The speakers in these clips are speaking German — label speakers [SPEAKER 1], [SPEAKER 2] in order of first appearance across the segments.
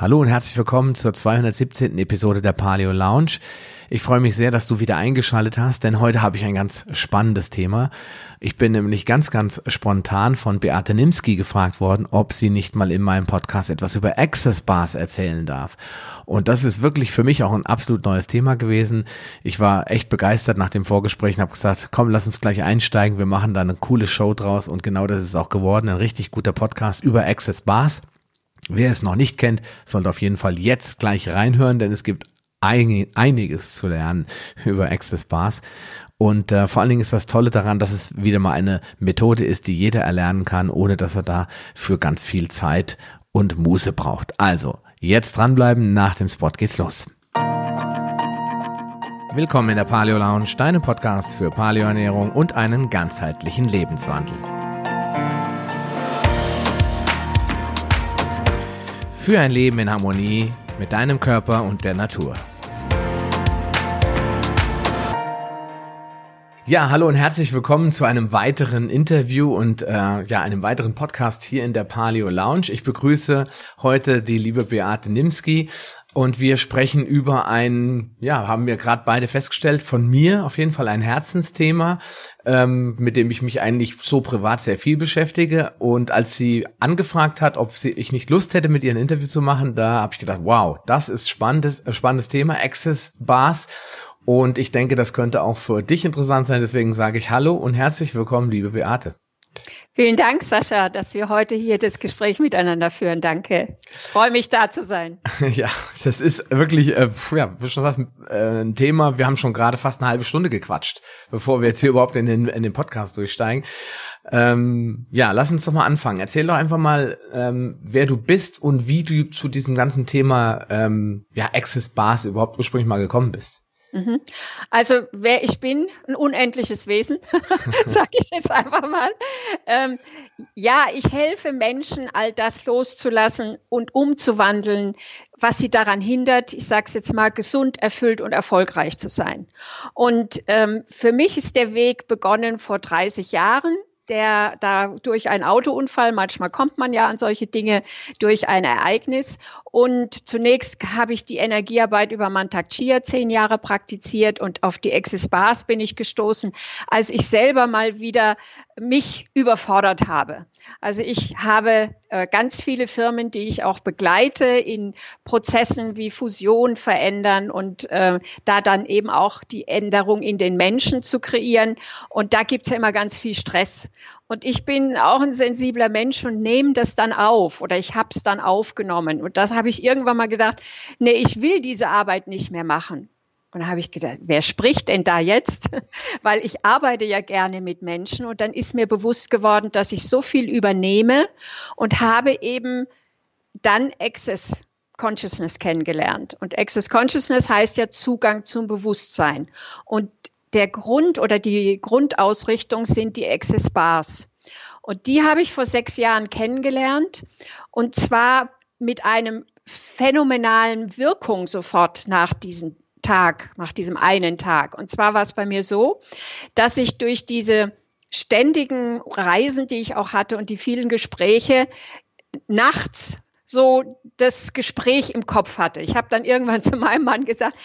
[SPEAKER 1] Hallo und herzlich willkommen zur 217. Episode der Paleo Lounge. Ich freue mich sehr, dass du wieder eingeschaltet hast, denn heute habe ich ein ganz spannendes Thema. Ich bin nämlich ganz, ganz spontan von Beate Nimski gefragt worden, ob sie nicht mal in meinem Podcast etwas über Access Bars erzählen darf. Und das ist wirklich für mich auch ein absolut neues Thema gewesen. Ich war echt begeistert nach dem Vorgespräch und habe gesagt, komm, lass uns gleich einsteigen. Wir machen da eine coole Show draus. Und genau das ist auch geworden. Ein richtig guter Podcast über Access Bars. Wer es noch nicht kennt, sollte auf jeden Fall jetzt gleich reinhören, denn es gibt einiges zu lernen über Access Bars. Und äh, vor allen Dingen ist das Tolle daran, dass es wieder mal eine Methode ist, die jeder erlernen kann, ohne dass er da für ganz viel Zeit und Muße braucht. Also, jetzt dranbleiben, nach dem Spot geht's los. Willkommen in der Paleo Lounge, deinem Podcast für Paleoernährung und einen ganzheitlichen Lebenswandel. Für ein Leben in Harmonie mit deinem Körper und der Natur. Ja, hallo und herzlich willkommen zu einem weiteren Interview und äh, ja, einem weiteren Podcast hier in der Paleo Lounge. Ich begrüße heute die liebe Beate Nimski und wir sprechen über ein, ja, haben wir gerade beide festgestellt, von mir auf jeden Fall ein Herzensthema, ähm, mit dem ich mich eigentlich so privat sehr viel beschäftige. Und als sie angefragt hat, ob sie, ich nicht Lust hätte, mit ihr ein Interview zu machen, da habe ich gedacht, wow, das ist spannendes, äh, spannendes Thema, Access Bars. Und ich denke, das könnte auch für dich interessant sein. Deswegen sage ich Hallo und herzlich willkommen, liebe Beate.
[SPEAKER 2] Vielen Dank, Sascha, dass wir heute hier das Gespräch miteinander führen. Danke. Ich freue mich, da zu sein.
[SPEAKER 1] Ja, das ist wirklich, äh, ja, wie schon gesagt, äh, ein Thema. Wir haben schon gerade fast eine halbe Stunde gequatscht, bevor wir jetzt hier überhaupt in den, in den Podcast durchsteigen. Ähm, ja, lass uns doch mal anfangen. Erzähl doch einfach mal, ähm, wer du bist und wie du zu diesem ganzen Thema ähm, ja, Access Bars überhaupt ursprünglich mal gekommen bist.
[SPEAKER 2] Mhm. Also wer ich bin, ein unendliches Wesen, sage ich jetzt einfach mal. Ähm, ja, ich helfe Menschen, all das loszulassen und umzuwandeln, was sie daran hindert, ich sage es jetzt mal, gesund, erfüllt und erfolgreich zu sein. Und ähm, für mich ist der Weg begonnen vor 30 Jahren der da durch einen Autounfall, manchmal kommt man ja an solche Dinge durch ein Ereignis. Und zunächst habe ich die Energiearbeit über Mantak Chia zehn Jahre praktiziert und auf die Access Bars bin ich gestoßen, als ich selber mal wieder mich überfordert habe. Also ich habe äh, ganz viele Firmen, die ich auch begleite in Prozessen wie Fusion verändern und äh, da dann eben auch die Änderung in den Menschen zu kreieren. Und da gibt's ja immer ganz viel Stress. Und ich bin auch ein sensibler Mensch und nehme das dann auf oder ich habe es dann aufgenommen. Und das habe ich irgendwann mal gedacht, nee, ich will diese Arbeit nicht mehr machen. Und da habe ich gedacht, wer spricht denn da jetzt? Weil ich arbeite ja gerne mit Menschen und dann ist mir bewusst geworden, dass ich so viel übernehme und habe eben dann Access Consciousness kennengelernt. Und Access Consciousness heißt ja Zugang zum Bewusstsein. Und der Grund oder die Grundausrichtung sind die Access Bars. Und die habe ich vor sechs Jahren kennengelernt. Und zwar mit einem phänomenalen Wirkung sofort nach diesen Tag, nach diesem einen Tag. Und zwar war es bei mir so, dass ich durch diese ständigen Reisen, die ich auch hatte und die vielen Gespräche, nachts so das Gespräch im Kopf hatte. Ich habe dann irgendwann zu meinem Mann gesagt,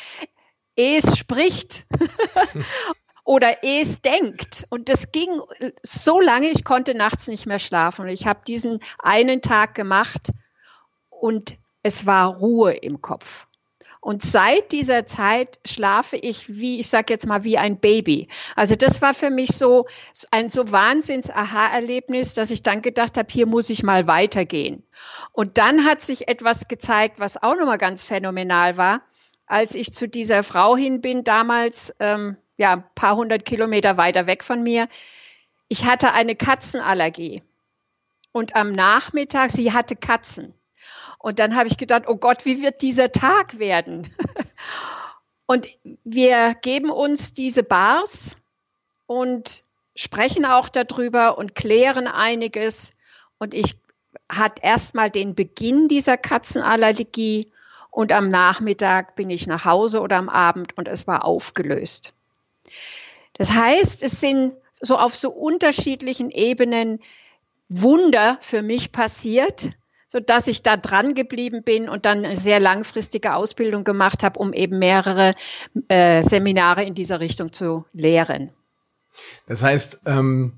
[SPEAKER 2] es spricht oder es denkt. Und das ging so lange, ich konnte nachts nicht mehr schlafen. Und ich habe diesen einen Tag gemacht und es war Ruhe im Kopf. Und seit dieser Zeit schlafe ich wie, ich sage jetzt mal, wie ein Baby. Also das war für mich so ein so Wahnsinns-Aha-Erlebnis, dass ich dann gedacht habe, hier muss ich mal weitergehen. Und dann hat sich etwas gezeigt, was auch nochmal ganz phänomenal war. Als ich zu dieser Frau hin bin, damals, ähm, ja, ein paar hundert Kilometer weiter weg von mir, ich hatte eine Katzenallergie. Und am Nachmittag, sie hatte Katzen. Und dann habe ich gedacht, oh Gott, wie wird dieser Tag werden? und wir geben uns diese Bars und sprechen auch darüber und klären einiges. Und ich hatte erstmal den Beginn dieser Katzenallergie und am Nachmittag bin ich nach Hause oder am Abend und es war aufgelöst. Das heißt, es sind so auf so unterschiedlichen Ebenen Wunder für mich passiert sodass ich da dran geblieben bin und dann eine sehr langfristige Ausbildung gemacht habe, um eben mehrere äh, Seminare in dieser Richtung zu lehren.
[SPEAKER 1] Das heißt, ähm,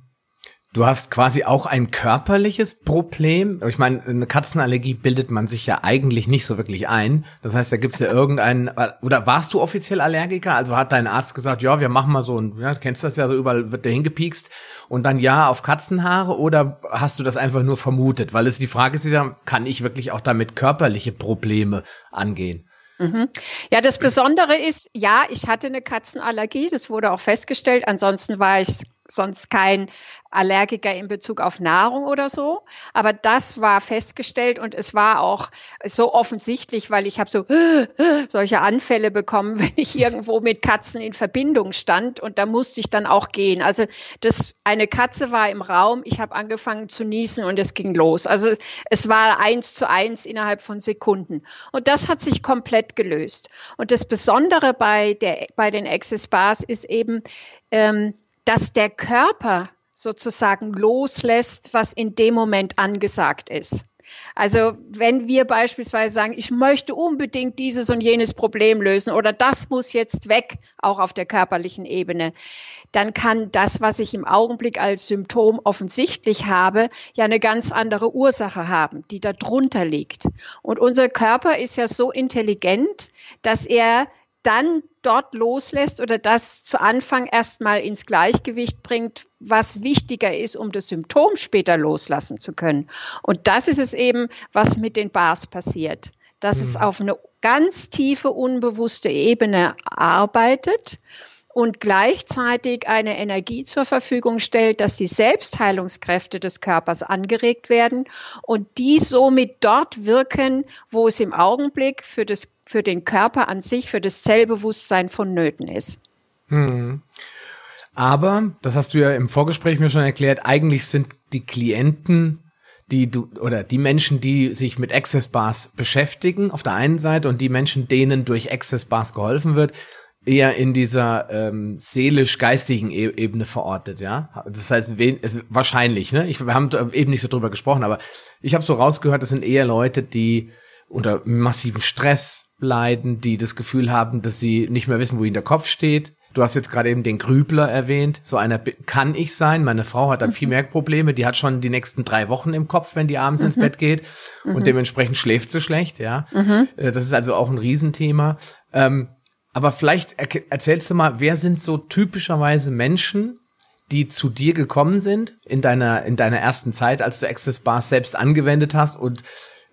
[SPEAKER 1] Du hast quasi auch ein körperliches Problem. Ich meine, eine Katzenallergie bildet man sich ja eigentlich nicht so wirklich ein. Das heißt, da gibt's ja irgendeinen, oder warst du offiziell Allergiker? Also hat dein Arzt gesagt, ja, wir machen mal so ein, ja, kennst das ja so, überall wird der hingepiekst und dann ja auf Katzenhaare oder hast du das einfach nur vermutet? Weil es die Frage ist ja, kann ich wirklich auch damit körperliche Probleme angehen?
[SPEAKER 2] Mhm. Ja, das Besondere ist, ja, ich hatte eine Katzenallergie, das wurde auch festgestellt. Ansonsten war ich sonst kein Allergiker in Bezug auf Nahrung oder so. Aber das war festgestellt und es war auch so offensichtlich, weil ich habe so solche Anfälle bekommen, wenn ich irgendwo mit Katzen in Verbindung stand und da musste ich dann auch gehen. Also das eine Katze war im Raum, ich habe angefangen zu niesen und es ging los. Also es war eins zu eins innerhalb von Sekunden und das hat sich komplett gelöst. Und das Besondere bei der bei den Access Bars ist eben ähm, dass der Körper sozusagen loslässt, was in dem Moment angesagt ist. Also wenn wir beispielsweise sagen, ich möchte unbedingt dieses und jenes Problem lösen oder das muss jetzt weg, auch auf der körperlichen Ebene, dann kann das, was ich im Augenblick als Symptom offensichtlich habe, ja eine ganz andere Ursache haben, die da drunter liegt. Und unser Körper ist ja so intelligent, dass er dann dort loslässt oder das zu Anfang erstmal ins Gleichgewicht bringt, was wichtiger ist, um das Symptom später loslassen zu können. Und das ist es eben, was mit den Bars passiert. Dass mhm. es auf eine ganz tiefe, unbewusste Ebene arbeitet und gleichzeitig eine Energie zur Verfügung stellt, dass die Selbstheilungskräfte des Körpers angeregt werden und die somit dort wirken, wo es im Augenblick für, das, für den Körper an sich, für das Zellbewusstsein vonnöten ist. Hm.
[SPEAKER 1] Aber, das hast du ja im Vorgespräch mir schon erklärt, eigentlich sind die Klienten die du oder die Menschen, die sich mit Access Bars beschäftigen, auf der einen Seite und die Menschen, denen durch Access Bars geholfen wird, eher in dieser ähm, seelisch-geistigen e Ebene verortet, ja. Das heißt, wen, es, wahrscheinlich, ne? Ich, wir haben eben nicht so drüber gesprochen, aber ich habe so rausgehört, das sind eher Leute, die unter massivem Stress leiden, die das Gefühl haben, dass sie nicht mehr wissen, wo ihnen der Kopf steht. Du hast jetzt gerade eben den Grübler erwähnt. So einer kann ich sein. Meine Frau hat dann viel mhm. mehr Probleme. Die hat schon die nächsten drei Wochen im Kopf, wenn die abends mhm. ins Bett geht. Und mhm. dementsprechend schläft sie schlecht, ja. Mhm. Äh, das ist also auch ein Riesenthema. Ähm, aber vielleicht erzählst du mal, wer sind so typischerweise Menschen, die zu dir gekommen sind in deiner, in deiner ersten Zeit, als du Access Bars selbst angewendet hast und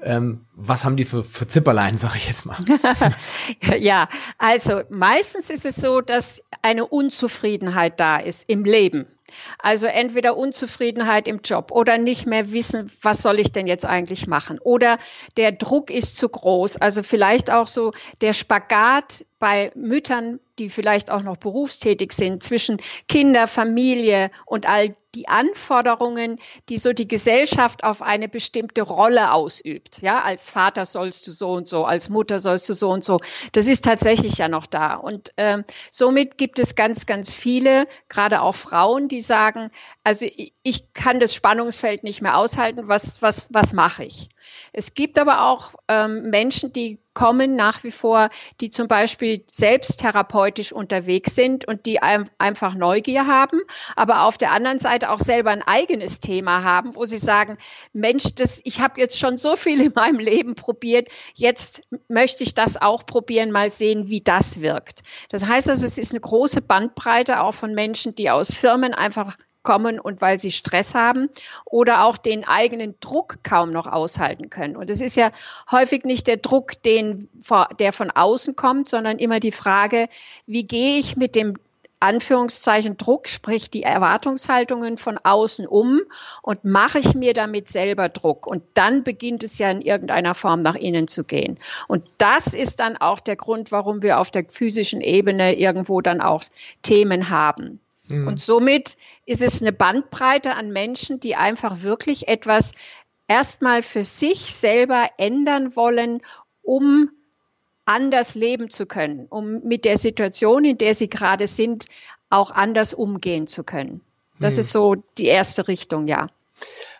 [SPEAKER 1] ähm, was haben die für, für Zipperlein, sage ich jetzt mal?
[SPEAKER 2] ja, also meistens ist es so, dass eine Unzufriedenheit da ist im Leben. Also entweder Unzufriedenheit im Job oder nicht mehr wissen, was soll ich denn jetzt eigentlich machen? Oder der Druck ist zu groß. Also vielleicht auch so der Spagat bei Müttern, die vielleicht auch noch berufstätig sind, zwischen Kinder, Familie und all die Anforderungen, die so die Gesellschaft auf eine bestimmte Rolle ausübt. Ja, als Vater sollst du so und so, als Mutter sollst du so und so. Das ist tatsächlich ja noch da. Und ähm, somit gibt es ganz, ganz viele, gerade auch Frauen, die sagen, also ich, ich kann das Spannungsfeld nicht mehr aushalten. Was, was, was mache ich? Es gibt aber auch ähm, Menschen, die kommen nach wie vor, die zum Beispiel selbst therapeutisch unterwegs sind und die ein, einfach Neugier haben, aber auf der anderen Seite auch selber ein eigenes Thema haben, wo sie sagen, Mensch, das, ich habe jetzt schon so viel in meinem Leben probiert, jetzt möchte ich das auch probieren, mal sehen, wie das wirkt. Das heißt also, es ist eine große Bandbreite auch von Menschen, die aus Firmen einfach kommen und weil sie Stress haben oder auch den eigenen Druck kaum noch aushalten können. Und es ist ja häufig nicht der Druck, den, der von außen kommt, sondern immer die Frage, wie gehe ich mit dem Anführungszeichen Druck, sprich die Erwartungshaltungen von außen um und mache ich mir damit selber Druck. Und dann beginnt es ja in irgendeiner Form nach innen zu gehen. Und das ist dann auch der Grund, warum wir auf der physischen Ebene irgendwo dann auch Themen haben. Mhm. Und somit ist es eine Bandbreite an Menschen, die einfach wirklich etwas erstmal für sich selber ändern wollen, um anders leben zu können, um mit der Situation, in der sie gerade sind, auch anders umgehen zu können. Das hm. ist so die erste Richtung, ja.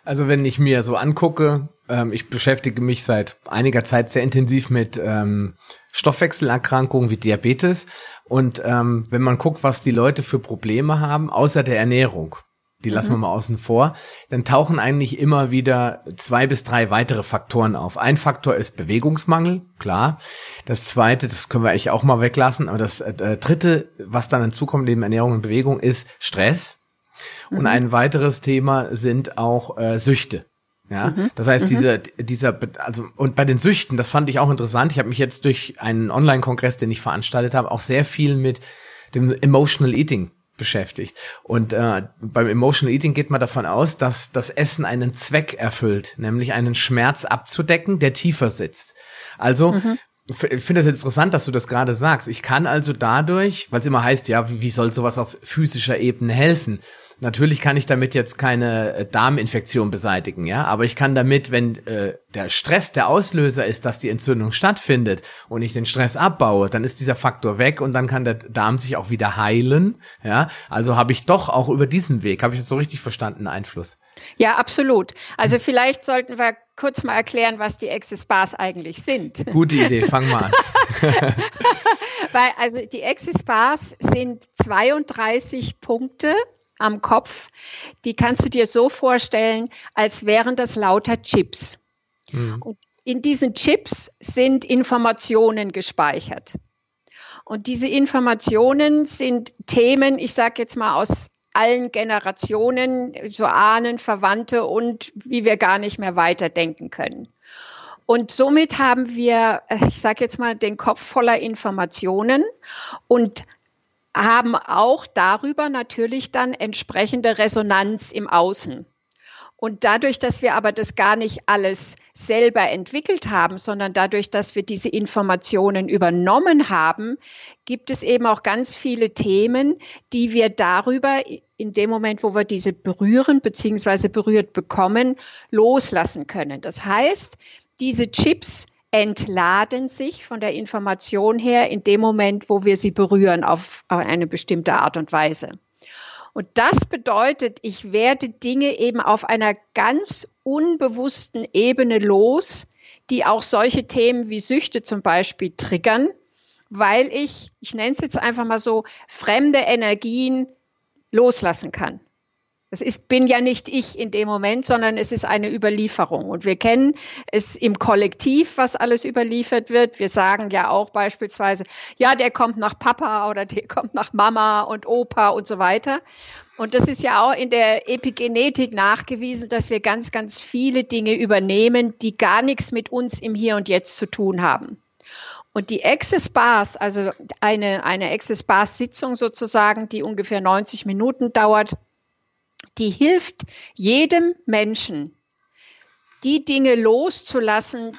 [SPEAKER 1] Also wenn ich mir so angucke, Ähm, ich beschäftige mich seit einiger Zeit sehr intensiv mit ähm, Stoffwechselerkrankungen wie Diabetes. Und ähm, wenn man guckt, was die Leute für Probleme haben, außer der Ernährung, die lassen wir mhm. mal außen vor, dann tauchen eigentlich immer wieder zwei bis drei weitere Faktoren auf. Ein Faktor ist Bewegungsmangel, klar. Das zweite, das können wir eigentlich auch mal weglassen, aber das äh, dritte, was dann hinzukommt neben Ernährung und Bewegung, ist Stress. Mhm. Und ein weiteres Thema sind auch äh, Süchte. Ja, mhm. das heißt, mhm. diese, dieser, also, und bei den Süchten, das fand ich auch interessant. Ich habe mich jetzt durch einen Online-Kongress, den ich veranstaltet habe, auch sehr viel mit dem Emotional Eating beschäftigt. Und äh, beim Emotional Eating geht man davon aus, dass das Essen einen Zweck erfüllt, nämlich einen Schmerz abzudecken, der tiefer sitzt. Also mhm. Ich finde das interessant, dass du das gerade sagst. Ich kann also dadurch, weil es immer heißt, ja, wie, wie soll sowas auf physischer Ebene helfen? Natürlich kann ich damit jetzt keine äh, Darminfektion beseitigen, ja, aber ich kann damit, wenn äh, der Stress der Auslöser ist, dass die Entzündung stattfindet und ich den Stress abbaue, dann ist dieser Faktor weg und dann kann der Darm sich auch wieder heilen, ja. Also habe ich doch auch über diesen Weg, habe ich das so richtig verstanden, Einfluss.
[SPEAKER 2] Ja, absolut. Also vielleicht sollten wir kurz mal erklären, was die Access Bars eigentlich sind.
[SPEAKER 1] Gute Idee, fang mal an.
[SPEAKER 2] Weil also die Access Bars sind 32 Punkte am Kopf, die kannst du dir so vorstellen, als wären das lauter Chips. Mhm. Und in diesen Chips sind Informationen gespeichert. Und diese Informationen sind Themen, ich sage jetzt mal aus allen Generationen, so Ahnen, Verwandte und wie wir gar nicht mehr weiterdenken können. Und somit haben wir, ich sage jetzt mal, den Kopf voller Informationen und haben auch darüber natürlich dann entsprechende Resonanz im Außen. Und dadurch, dass wir aber das gar nicht alles selber entwickelt haben, sondern dadurch, dass wir diese Informationen übernommen haben, gibt es eben auch ganz viele Themen, die wir darüber in dem Moment, wo wir diese berühren bzw. berührt bekommen, loslassen können. Das heißt, diese Chips entladen sich von der Information her in dem Moment, wo wir sie berühren auf eine bestimmte Art und Weise. Und das bedeutet, ich werde Dinge eben auf einer ganz unbewussten Ebene los, die auch solche Themen wie Süchte zum Beispiel triggern, weil ich, ich nenne es jetzt einfach mal so, fremde Energien loslassen kann. Das ist, bin ja nicht ich in dem Moment, sondern es ist eine Überlieferung. Und wir kennen es im Kollektiv, was alles überliefert wird. Wir sagen ja auch beispielsweise, ja, der kommt nach Papa oder der kommt nach Mama und Opa und so weiter. Und das ist ja auch in der Epigenetik nachgewiesen, dass wir ganz, ganz viele Dinge übernehmen, die gar nichts mit uns im Hier und Jetzt zu tun haben. Und die Access Bars, also eine, eine Access Bars Sitzung sozusagen, die ungefähr 90 Minuten dauert, die hilft jedem Menschen, die Dinge loszulassen,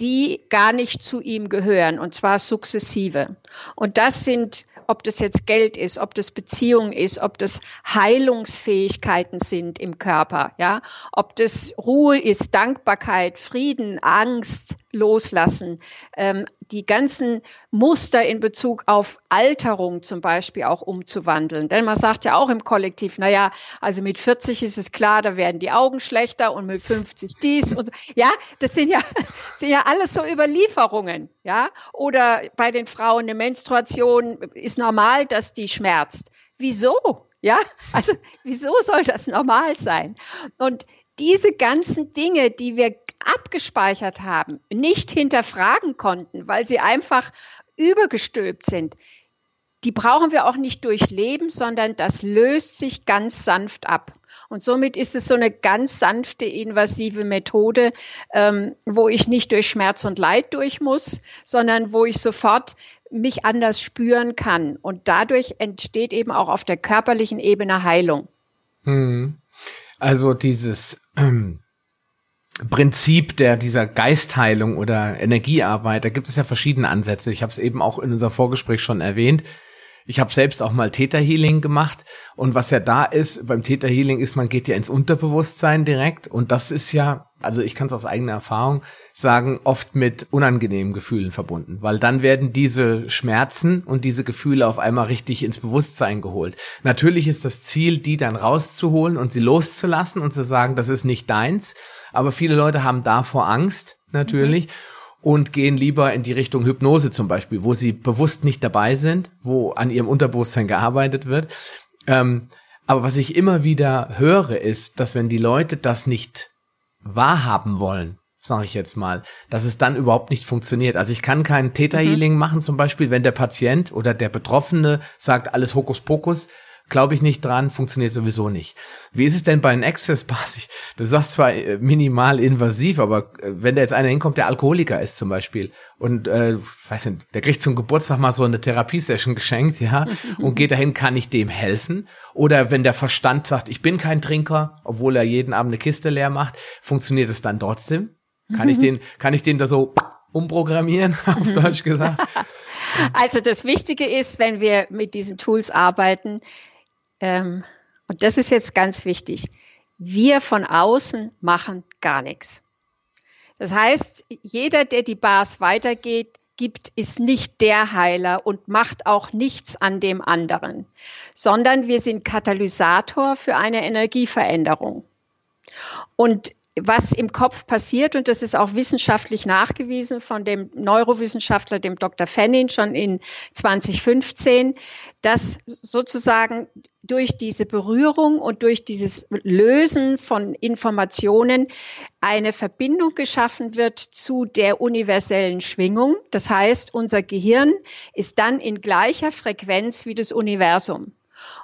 [SPEAKER 2] die gar nicht zu ihm gehören, und zwar sukzessive. Und das sind ob das jetzt Geld ist, ob das Beziehung ist, ob das Heilungsfähigkeiten sind im Körper, ja, ob das Ruhe ist, Dankbarkeit, Frieden, Angst, Loslassen, ähm, die ganzen Muster in Bezug auf Alterung zum Beispiel auch umzuwandeln. Denn man sagt ja auch im Kollektiv, na ja, also mit 40 ist es klar, da werden die Augen schlechter und mit 50 dies und so. Ja, das sind ja, sind ja alles so Überlieferungen, ja. Oder bei den Frauen eine Menstruation ist normal, dass die schmerzt. Wieso? Ja, also wieso soll das normal sein? Und diese ganzen Dinge, die wir abgespeichert haben, nicht hinterfragen konnten, weil sie einfach übergestülpt sind, die brauchen wir auch nicht durchleben, sondern das löst sich ganz sanft ab. Und somit ist es so eine ganz sanfte, invasive Methode, ähm, wo ich nicht durch Schmerz und Leid durch muss, sondern wo ich sofort mich anders spüren kann. Und dadurch entsteht eben auch auf der körperlichen Ebene Heilung.
[SPEAKER 1] Hm. Also dieses ähm, Prinzip der dieser Geistheilung oder Energiearbeit, da gibt es ja verschiedene Ansätze. Ich habe es eben auch in unserem Vorgespräch schon erwähnt. Ich habe selbst auch mal Theta Healing gemacht und was ja da ist beim Theta Healing ist, man geht ja ins Unterbewusstsein direkt und das ist ja also ich kann es aus eigener Erfahrung sagen, oft mit unangenehmen Gefühlen verbunden, weil dann werden diese Schmerzen und diese Gefühle auf einmal richtig ins Bewusstsein geholt. Natürlich ist das Ziel, die dann rauszuholen und sie loszulassen und zu sagen, das ist nicht deins, aber viele Leute haben davor Angst, natürlich. Mhm und gehen lieber in die Richtung Hypnose zum Beispiel, wo sie bewusst nicht dabei sind, wo an ihrem Unterbewusstsein gearbeitet wird. Ähm, aber was ich immer wieder höre, ist, dass wenn die Leute das nicht wahrhaben wollen, sage ich jetzt mal, dass es dann überhaupt nicht funktioniert. Also ich kann kein Theta-Healing mhm. machen, zum Beispiel, wenn der Patient oder der Betroffene sagt, alles Hokuspokus, Glaube ich nicht dran, funktioniert sowieso nicht. Wie ist es denn bei einem Access-Pass? Du sagst zwar äh, minimal invasiv, aber äh, wenn da jetzt einer hinkommt, der Alkoholiker ist zum Beispiel und äh, weiß nicht, der kriegt zum Geburtstag mal so eine Therapiesession geschenkt, ja, und geht dahin, kann ich dem helfen? Oder wenn der Verstand sagt, ich bin kein Trinker, obwohl er jeden Abend eine Kiste leer macht, funktioniert es dann trotzdem? Kann ich den, kann ich den da so umprogrammieren, auf Deutsch gesagt?
[SPEAKER 2] Also das Wichtige ist, wenn wir mit diesen Tools arbeiten, ähm, und das ist jetzt ganz wichtig, wir von außen machen gar nichts. Das heißt, jeder, der die Bars weitergeht, gibt, ist nicht der Heiler und macht auch nichts an dem anderen, sondern wir sind Katalysator für eine Energieveränderung. Und was im Kopf passiert, und das ist auch wissenschaftlich nachgewiesen von dem Neurowissenschaftler, dem Dr. Fennin, schon in 2015, dass sozusagen durch diese Berührung und durch dieses Lösen von Informationen eine Verbindung geschaffen wird zu der universellen Schwingung. Das heißt, unser Gehirn ist dann in gleicher Frequenz wie das Universum.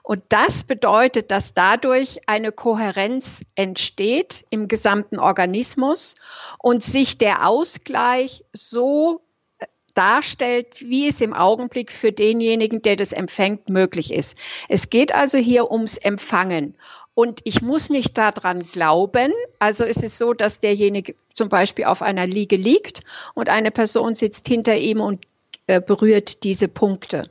[SPEAKER 2] Und das bedeutet, dass dadurch eine Kohärenz entsteht im gesamten Organismus und sich der Ausgleich so äh, darstellt, wie es im Augenblick für denjenigen, der das empfängt, möglich ist. Es geht also hier ums Empfangen. Und ich muss nicht daran glauben. Also es ist so, dass derjenige zum Beispiel auf einer Liege liegt und eine Person sitzt hinter ihm und äh, berührt diese Punkte.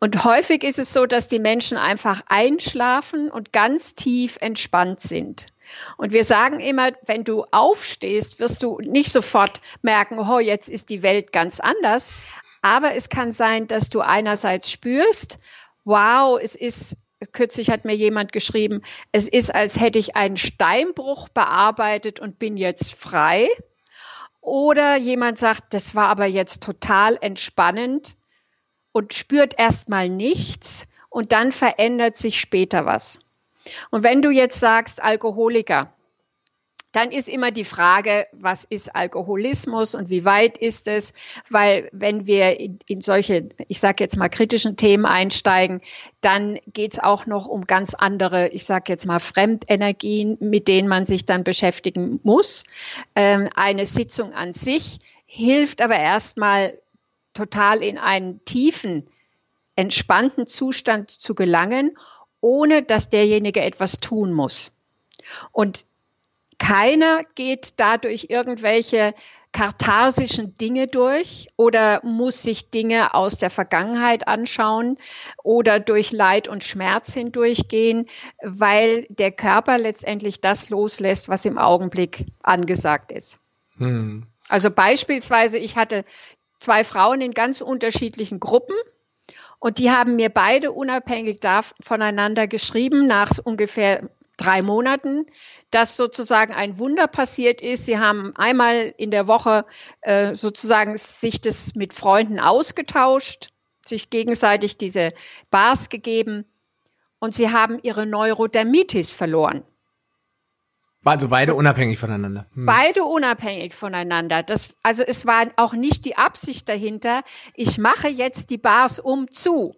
[SPEAKER 2] Und häufig ist es so, dass die Menschen einfach einschlafen und ganz tief entspannt sind. Und wir sagen immer, wenn du aufstehst, wirst du nicht sofort merken, oh, jetzt ist die Welt ganz anders. Aber es kann sein, dass du einerseits spürst, wow, es ist, kürzlich hat mir jemand geschrieben, es ist, als hätte ich einen Steinbruch bearbeitet und bin jetzt frei. Oder jemand sagt, das war aber jetzt total entspannend und spürt erstmal nichts und dann verändert sich später was. Und wenn du jetzt sagst Alkoholiker, dann ist immer die Frage, was ist Alkoholismus und wie weit ist es? Weil wenn wir in, in solche, ich sage jetzt mal, kritischen Themen einsteigen, dann geht es auch noch um ganz andere, ich sage jetzt mal, Fremdenergien, mit denen man sich dann beschäftigen muss. Ähm, eine Sitzung an sich hilft aber erstmal total in einen tiefen, entspannten Zustand zu gelangen, ohne dass derjenige etwas tun muss. Und keiner geht dadurch irgendwelche katharsischen Dinge durch oder muss sich Dinge aus der Vergangenheit anschauen oder durch Leid und Schmerz hindurchgehen, weil der Körper letztendlich das loslässt, was im Augenblick angesagt ist. Hm. Also beispielsweise, ich hatte zwei Frauen in ganz unterschiedlichen Gruppen. Und die haben mir beide unabhängig voneinander geschrieben, nach ungefähr drei Monaten, dass sozusagen ein Wunder passiert ist. Sie haben einmal in der Woche äh, sozusagen sich das mit Freunden ausgetauscht, sich gegenseitig diese Bars gegeben und sie haben ihre Neurodermitis verloren.
[SPEAKER 1] Also beide unabhängig voneinander.
[SPEAKER 2] Hm. Beide unabhängig voneinander. Das, also es war auch nicht die Absicht dahinter, ich mache jetzt die Bars um zu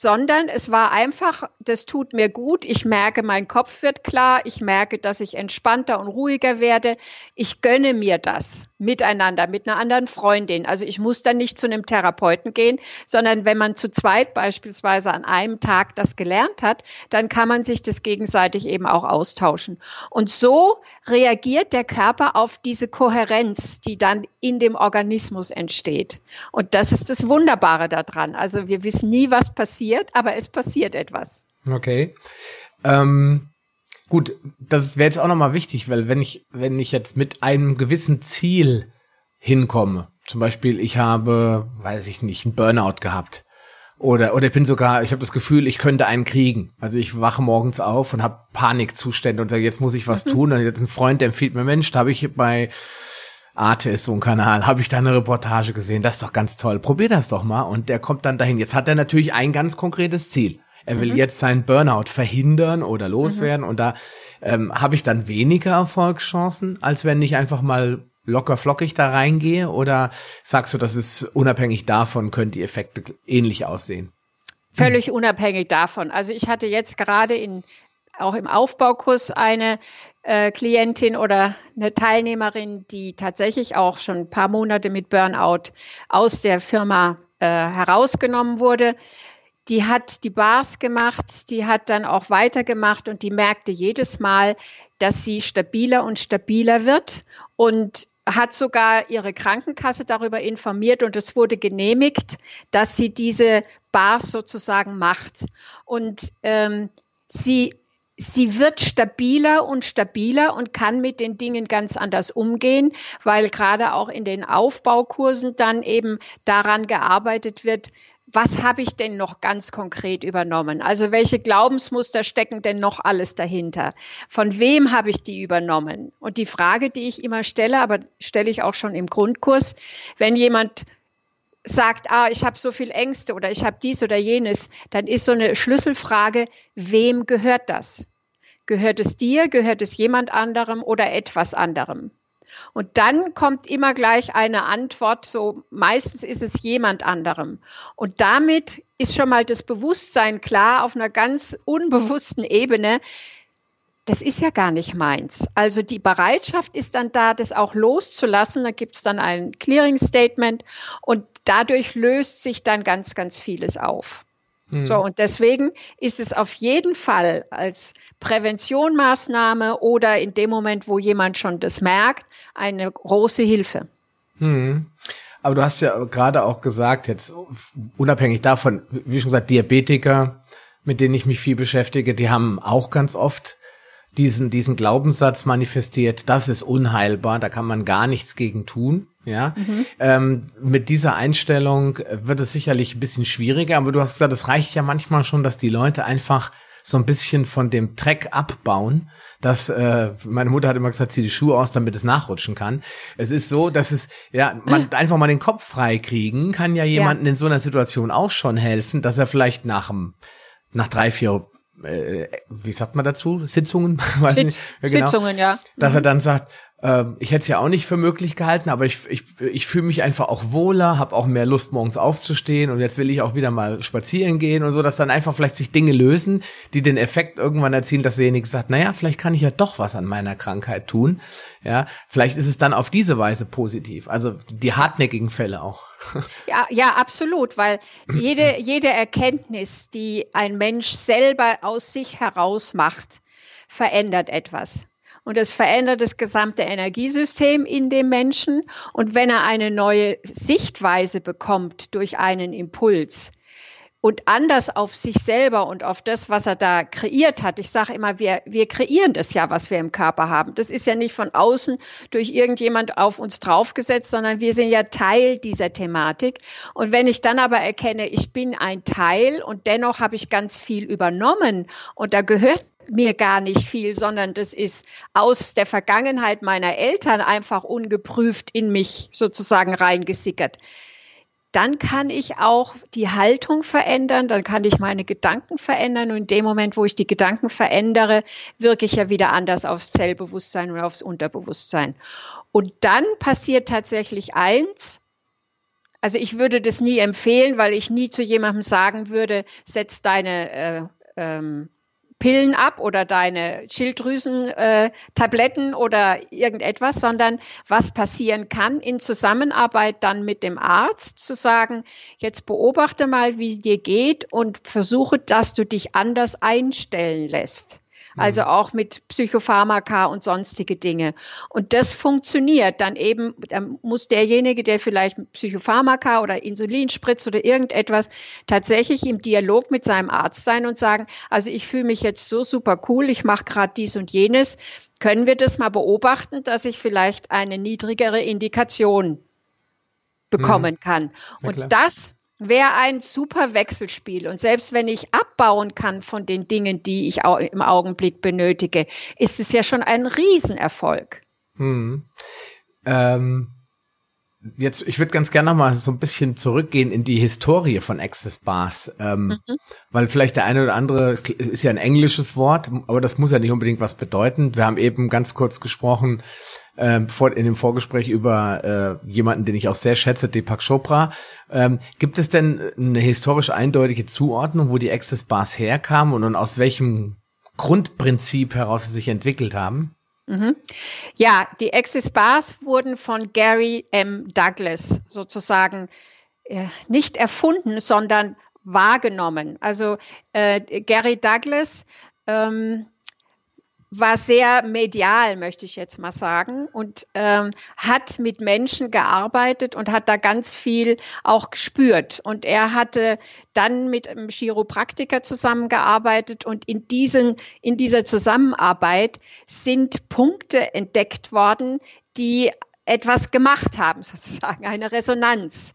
[SPEAKER 2] sondern es war einfach, das tut mir gut, ich merke, mein Kopf wird klar, ich merke, dass ich entspannter und ruhiger werde, ich gönne mir das miteinander, mit einer anderen Freundin. Also ich muss dann nicht zu einem Therapeuten gehen, sondern wenn man zu zweit beispielsweise an einem Tag das gelernt hat, dann kann man sich das gegenseitig eben auch austauschen. Und so reagiert der Körper auf diese Kohärenz, die dann in dem Organismus entsteht. Und das ist das Wunderbare daran. Also wir wissen nie, was passiert passiert, aber es passiert etwas.
[SPEAKER 1] Okay. Ähm, Gut, das wäre jetzt auch nochmal wichtig, weil wenn ich, wenn ich jetzt mit einem gewissen Ziel hinkomme, zum Beispiel ich habe, weiß ich nicht, einen Burnout gehabt, oder, oder ich bin sogar, ich habe das Gefühl, ich könnte einen kriegen. Also ich wache morgens auf und habe Panikzustände und sage, jetzt muss ich was mhm. tun. Und jetzt ein Freund, der empfiehlt mir, Mensch, da habe ich bei Arte ist so ein Kanal, habe ich da eine Reportage gesehen, das ist doch ganz toll. Probier das doch mal. Und der kommt dann dahin. Jetzt hat er natürlich ein ganz konkretes Ziel. Er will mhm. jetzt seinen Burnout verhindern oder loswerden. Mhm. Und da ähm, habe ich dann weniger Erfolgschancen, als wenn ich einfach mal locker flockig da reingehe? Oder sagst du, dass es unabhängig davon können die Effekte ähnlich aussehen?
[SPEAKER 2] Völlig unabhängig davon. Also ich hatte jetzt gerade in auch im Aufbaukurs eine äh, Klientin oder eine Teilnehmerin, die tatsächlich auch schon ein paar Monate mit Burnout aus der Firma äh, herausgenommen wurde. Die hat die Bars gemacht, die hat dann auch weitergemacht und die merkte jedes Mal, dass sie stabiler und stabiler wird und hat sogar ihre Krankenkasse darüber informiert und es wurde genehmigt, dass sie diese Bars sozusagen macht. Und ähm, sie sie wird stabiler und stabiler und kann mit den Dingen ganz anders umgehen, weil gerade auch in den Aufbaukursen dann eben daran gearbeitet wird, was habe ich denn noch ganz konkret übernommen? Also welche Glaubensmuster stecken denn noch alles dahinter? Von wem habe ich die übernommen? Und die Frage, die ich immer stelle, aber stelle ich auch schon im Grundkurs, wenn jemand sagt, ah, ich habe so viel Ängste oder ich habe dies oder jenes, dann ist so eine Schlüsselfrage, wem gehört das? Gehört es dir, gehört es jemand anderem oder etwas anderem? Und dann kommt immer gleich eine Antwort, so meistens ist es jemand anderem. Und damit ist schon mal das Bewusstsein klar auf einer ganz unbewussten Ebene. Das ist ja gar nicht meins. Also die Bereitschaft ist dann da, das auch loszulassen. Da gibt es dann ein Clearing Statement und dadurch löst sich dann ganz, ganz vieles auf. Mhm. So, und deswegen ist es auf jeden Fall als Präventionmaßnahme oder in dem Moment, wo jemand schon das merkt, eine große Hilfe.
[SPEAKER 1] Mhm. Aber du hast ja gerade auch gesagt, jetzt unabhängig davon, wie schon gesagt, Diabetiker, mit denen ich mich viel beschäftige, die haben auch ganz oft diesen, diesen Glaubenssatz manifestiert, das ist unheilbar, da kann man gar nichts gegen tun. Ja, mhm. ähm, mit dieser Einstellung wird es sicherlich ein bisschen schwieriger, aber du hast gesagt, es reicht ja manchmal schon, dass die Leute einfach so ein bisschen von dem Dreck abbauen. Dass äh, meine Mutter hat immer gesagt, zieh die Schuhe aus, damit es nachrutschen kann. Es ist so, dass es ja man mhm. einfach mal den Kopf frei kriegen kann ja jemanden ja. in so einer Situation auch schon helfen, dass er vielleicht nach dem nach drei vier äh, wie sagt man dazu Sitzungen
[SPEAKER 2] Weiß Sitz nicht. Ja, genau. Sitzungen ja
[SPEAKER 1] dass mhm. er dann sagt ähm, ich hätte es ja auch nicht für möglich gehalten, aber ich, ich, ich fühle mich einfach auch wohler, habe auch mehr Lust, morgens aufzustehen und jetzt will ich auch wieder mal spazieren gehen und so, dass dann einfach vielleicht sich Dinge lösen, die den Effekt irgendwann erzielen, dass derjenige sagt, naja, vielleicht kann ich ja doch was an meiner Krankheit tun. Ja, vielleicht ist es dann auf diese Weise positiv. Also die hartnäckigen Fälle auch.
[SPEAKER 2] Ja, ja, absolut, weil jede, jede Erkenntnis, die ein Mensch selber aus sich heraus macht, verändert etwas. Und es verändert das gesamte Energiesystem in dem Menschen. Und wenn er eine neue Sichtweise bekommt durch einen Impuls, und anders auf sich selber und auf das, was er da kreiert hat. Ich sage immer, wir, wir kreieren das ja, was wir im Körper haben. Das ist ja nicht von außen durch irgendjemand auf uns draufgesetzt, sondern wir sind ja Teil dieser Thematik. Und wenn ich dann aber erkenne, ich bin ein Teil und dennoch habe ich ganz viel übernommen und da gehört mir gar nicht viel, sondern das ist aus der Vergangenheit meiner Eltern einfach ungeprüft in mich sozusagen reingesickert. Dann kann ich auch die Haltung verändern, dann kann ich meine Gedanken verändern und in dem Moment, wo ich die Gedanken verändere, wirke ich ja wieder anders aufs Zellbewusstsein und aufs Unterbewusstsein. Und dann passiert tatsächlich eins, also ich würde das nie empfehlen, weil ich nie zu jemandem sagen würde, setz deine äh, ähm, Pillen ab oder deine Schilddrüsentabletten äh, oder irgendetwas, sondern was passieren kann in Zusammenarbeit dann mit dem Arzt zu sagen, jetzt beobachte mal, wie es dir geht und versuche, dass du dich anders einstellen lässt. Also auch mit Psychopharmaka und sonstige Dinge. Und das funktioniert dann eben, dann muss derjenige, der vielleicht Psychopharmaka oder Insulin spritzt oder irgendetwas, tatsächlich im Dialog mit seinem Arzt sein und sagen, also ich fühle mich jetzt so super cool, ich mache gerade dies und jenes. Können wir das mal beobachten, dass ich vielleicht eine niedrigere Indikation bekommen mhm. kann? Und das wäre ein super Wechselspiel. Und selbst wenn ich abbauen kann von den Dingen, die ich im Augenblick benötige, ist es ja schon ein Riesenerfolg. Hm.
[SPEAKER 1] Ähm, jetzt, ich würde ganz gerne noch mal so ein bisschen zurückgehen in die Historie von Access Bars, ähm, mhm. weil vielleicht der eine oder andere ist ja ein englisches Wort, aber das muss ja nicht unbedingt was bedeuten. Wir haben eben ganz kurz gesprochen ähm, in dem Vorgespräch über äh, jemanden, den ich auch sehr schätze, Deepak Chopra. Ähm, gibt es denn eine historisch eindeutige Zuordnung, wo die Access Bars herkamen und, und aus welchem Grundprinzip heraus sie sich entwickelt haben?
[SPEAKER 2] Mhm. Ja, die Access Bars wurden von Gary M. Douglas sozusagen äh, nicht erfunden, sondern wahrgenommen. Also äh, Gary Douglas ähm, war sehr medial, möchte ich jetzt mal sagen, und ähm, hat mit Menschen gearbeitet und hat da ganz viel auch gespürt. Und er hatte dann mit einem Chiropraktiker zusammengearbeitet und in diesen, in dieser Zusammenarbeit sind Punkte entdeckt worden, die etwas gemacht haben, sozusagen, eine Resonanz.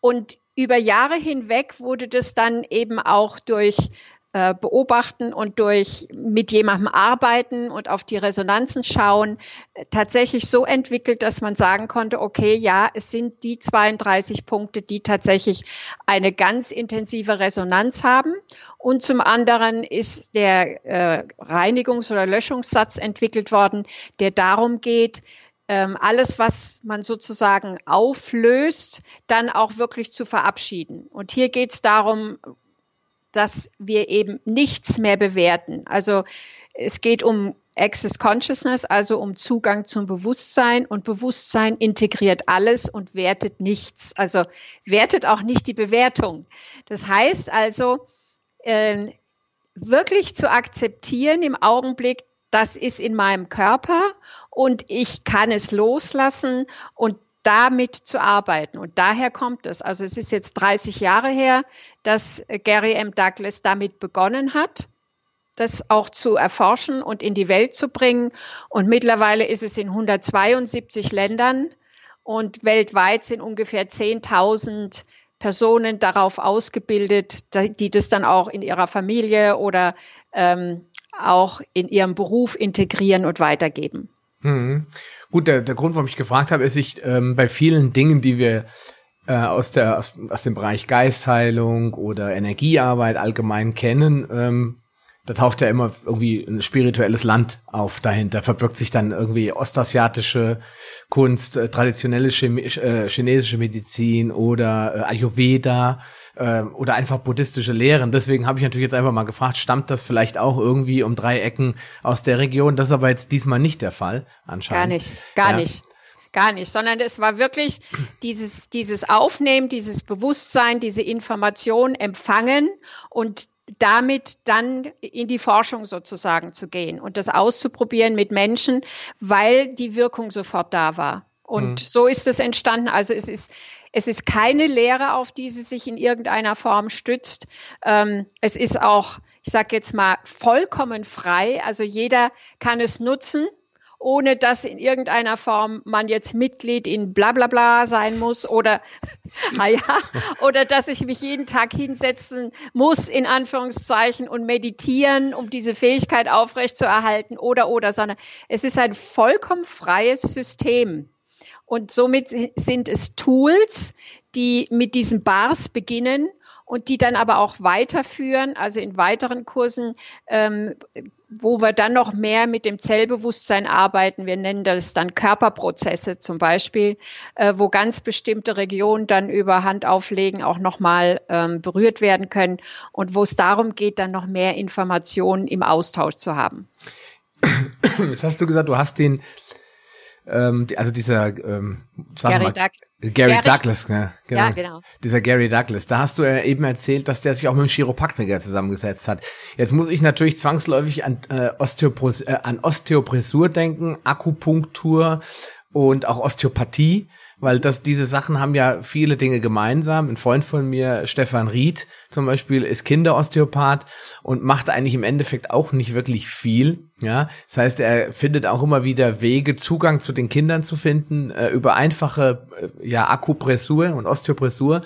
[SPEAKER 2] Und über Jahre hinweg wurde das dann eben auch durch äh, beobachten und durch mit jemandem arbeiten und auf die Resonanzen schauen, äh, tatsächlich so entwickelt, dass man sagen konnte, okay, ja, es sind die 32 Punkte, die tatsächlich eine ganz intensive Resonanz haben. Und zum anderen ist der äh, Reinigungs- oder Löschungssatz entwickelt worden, der darum geht, ähm, alles, was man sozusagen auflöst, dann auch wirklich zu verabschieden. Und hier geht es darum, dass wir eben nichts mehr bewerten. Also es geht um Access Consciousness, also um Zugang zum Bewusstsein und Bewusstsein integriert alles und wertet nichts. Also wertet auch nicht die Bewertung. Das heißt also, äh, wirklich zu akzeptieren im Augenblick, das ist in meinem Körper und ich kann es loslassen und damit zu arbeiten. Und daher kommt es. Also es ist jetzt 30 Jahre her, dass Gary M. Douglas damit begonnen hat, das auch zu erforschen und in die Welt zu bringen. Und mittlerweile ist es in 172 Ländern und weltweit sind ungefähr 10.000 Personen darauf ausgebildet, die das dann auch in ihrer Familie oder ähm, auch in ihrem Beruf integrieren und weitergeben.
[SPEAKER 1] Mhm. Gut, der, der Grund, warum ich gefragt habe, ist, ich ähm, bei vielen Dingen, die wir äh, aus, der, aus, aus dem Bereich Geistheilung oder Energiearbeit allgemein kennen, ähm, da taucht ja immer irgendwie ein spirituelles Land auf dahinter, verbirgt sich dann irgendwie ostasiatische Kunst, äh, traditionelle Chemi äh, chinesische Medizin oder äh, Ayurveda äh, oder einfach buddhistische Lehren. Deswegen habe ich natürlich jetzt einfach mal gefragt, stammt das vielleicht auch irgendwie um drei Ecken aus der Region? Das ist aber jetzt diesmal nicht der Fall anscheinend.
[SPEAKER 2] Gar nicht, gar ja. nicht gar nicht, sondern es war wirklich dieses, dieses Aufnehmen, dieses Bewusstsein, diese Information empfangen und damit dann in die Forschung sozusagen zu gehen und das auszuprobieren mit Menschen, weil die Wirkung sofort da war. Und mhm. so ist es entstanden. Also es ist, es ist keine Lehre, auf die sie sich in irgendeiner Form stützt. Ähm, es ist auch, ich sage jetzt mal, vollkommen frei. Also jeder kann es nutzen ohne dass in irgendeiner Form man jetzt Mitglied in bla bla bla sein muss oder, naja, oder dass ich mich jeden Tag hinsetzen muss, in Anführungszeichen, und meditieren, um diese Fähigkeit aufrechtzuerhalten oder, oder, sondern es ist ein vollkommen freies System. Und somit sind es Tools, die mit diesen Bars beginnen und die dann aber auch weiterführen, also in weiteren Kursen, ähm, wo wir dann noch mehr mit dem Zellbewusstsein arbeiten. Wir nennen das dann Körperprozesse zum Beispiel, äh, wo ganz bestimmte Regionen dann über Handauflegen auch nochmal ähm, berührt werden können und wo es darum geht, dann noch mehr Informationen im Austausch zu haben.
[SPEAKER 1] Jetzt hast du gesagt, du hast den ähm, also dieser
[SPEAKER 2] ähm, Gary, mal, Doug
[SPEAKER 1] Gary, Gary Douglas,
[SPEAKER 2] ne? genau. Ja, genau.
[SPEAKER 1] Dieser Gary Douglas. Da hast du ja eben erzählt, dass der sich auch mit dem Chiropraktiker zusammengesetzt hat. Jetzt muss ich natürlich zwangsläufig an, äh, Osteopros äh, an Osteopressur denken, Akupunktur und auch Osteopathie weil das, diese Sachen haben ja viele Dinge gemeinsam. Ein Freund von mir, Stefan Ried zum Beispiel, ist Kinderosteopath und macht eigentlich im Endeffekt auch nicht wirklich viel. Ja, das heißt, er findet auch immer wieder Wege, Zugang zu den Kindern zu finden, äh, über einfache, äh, ja, Akupressur und Osteopressur.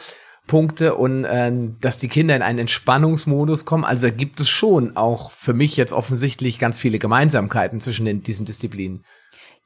[SPEAKER 1] Punkte und äh, dass die Kinder in einen Entspannungsmodus kommen. Also gibt es schon auch für mich jetzt offensichtlich ganz viele Gemeinsamkeiten zwischen den, diesen Disziplinen.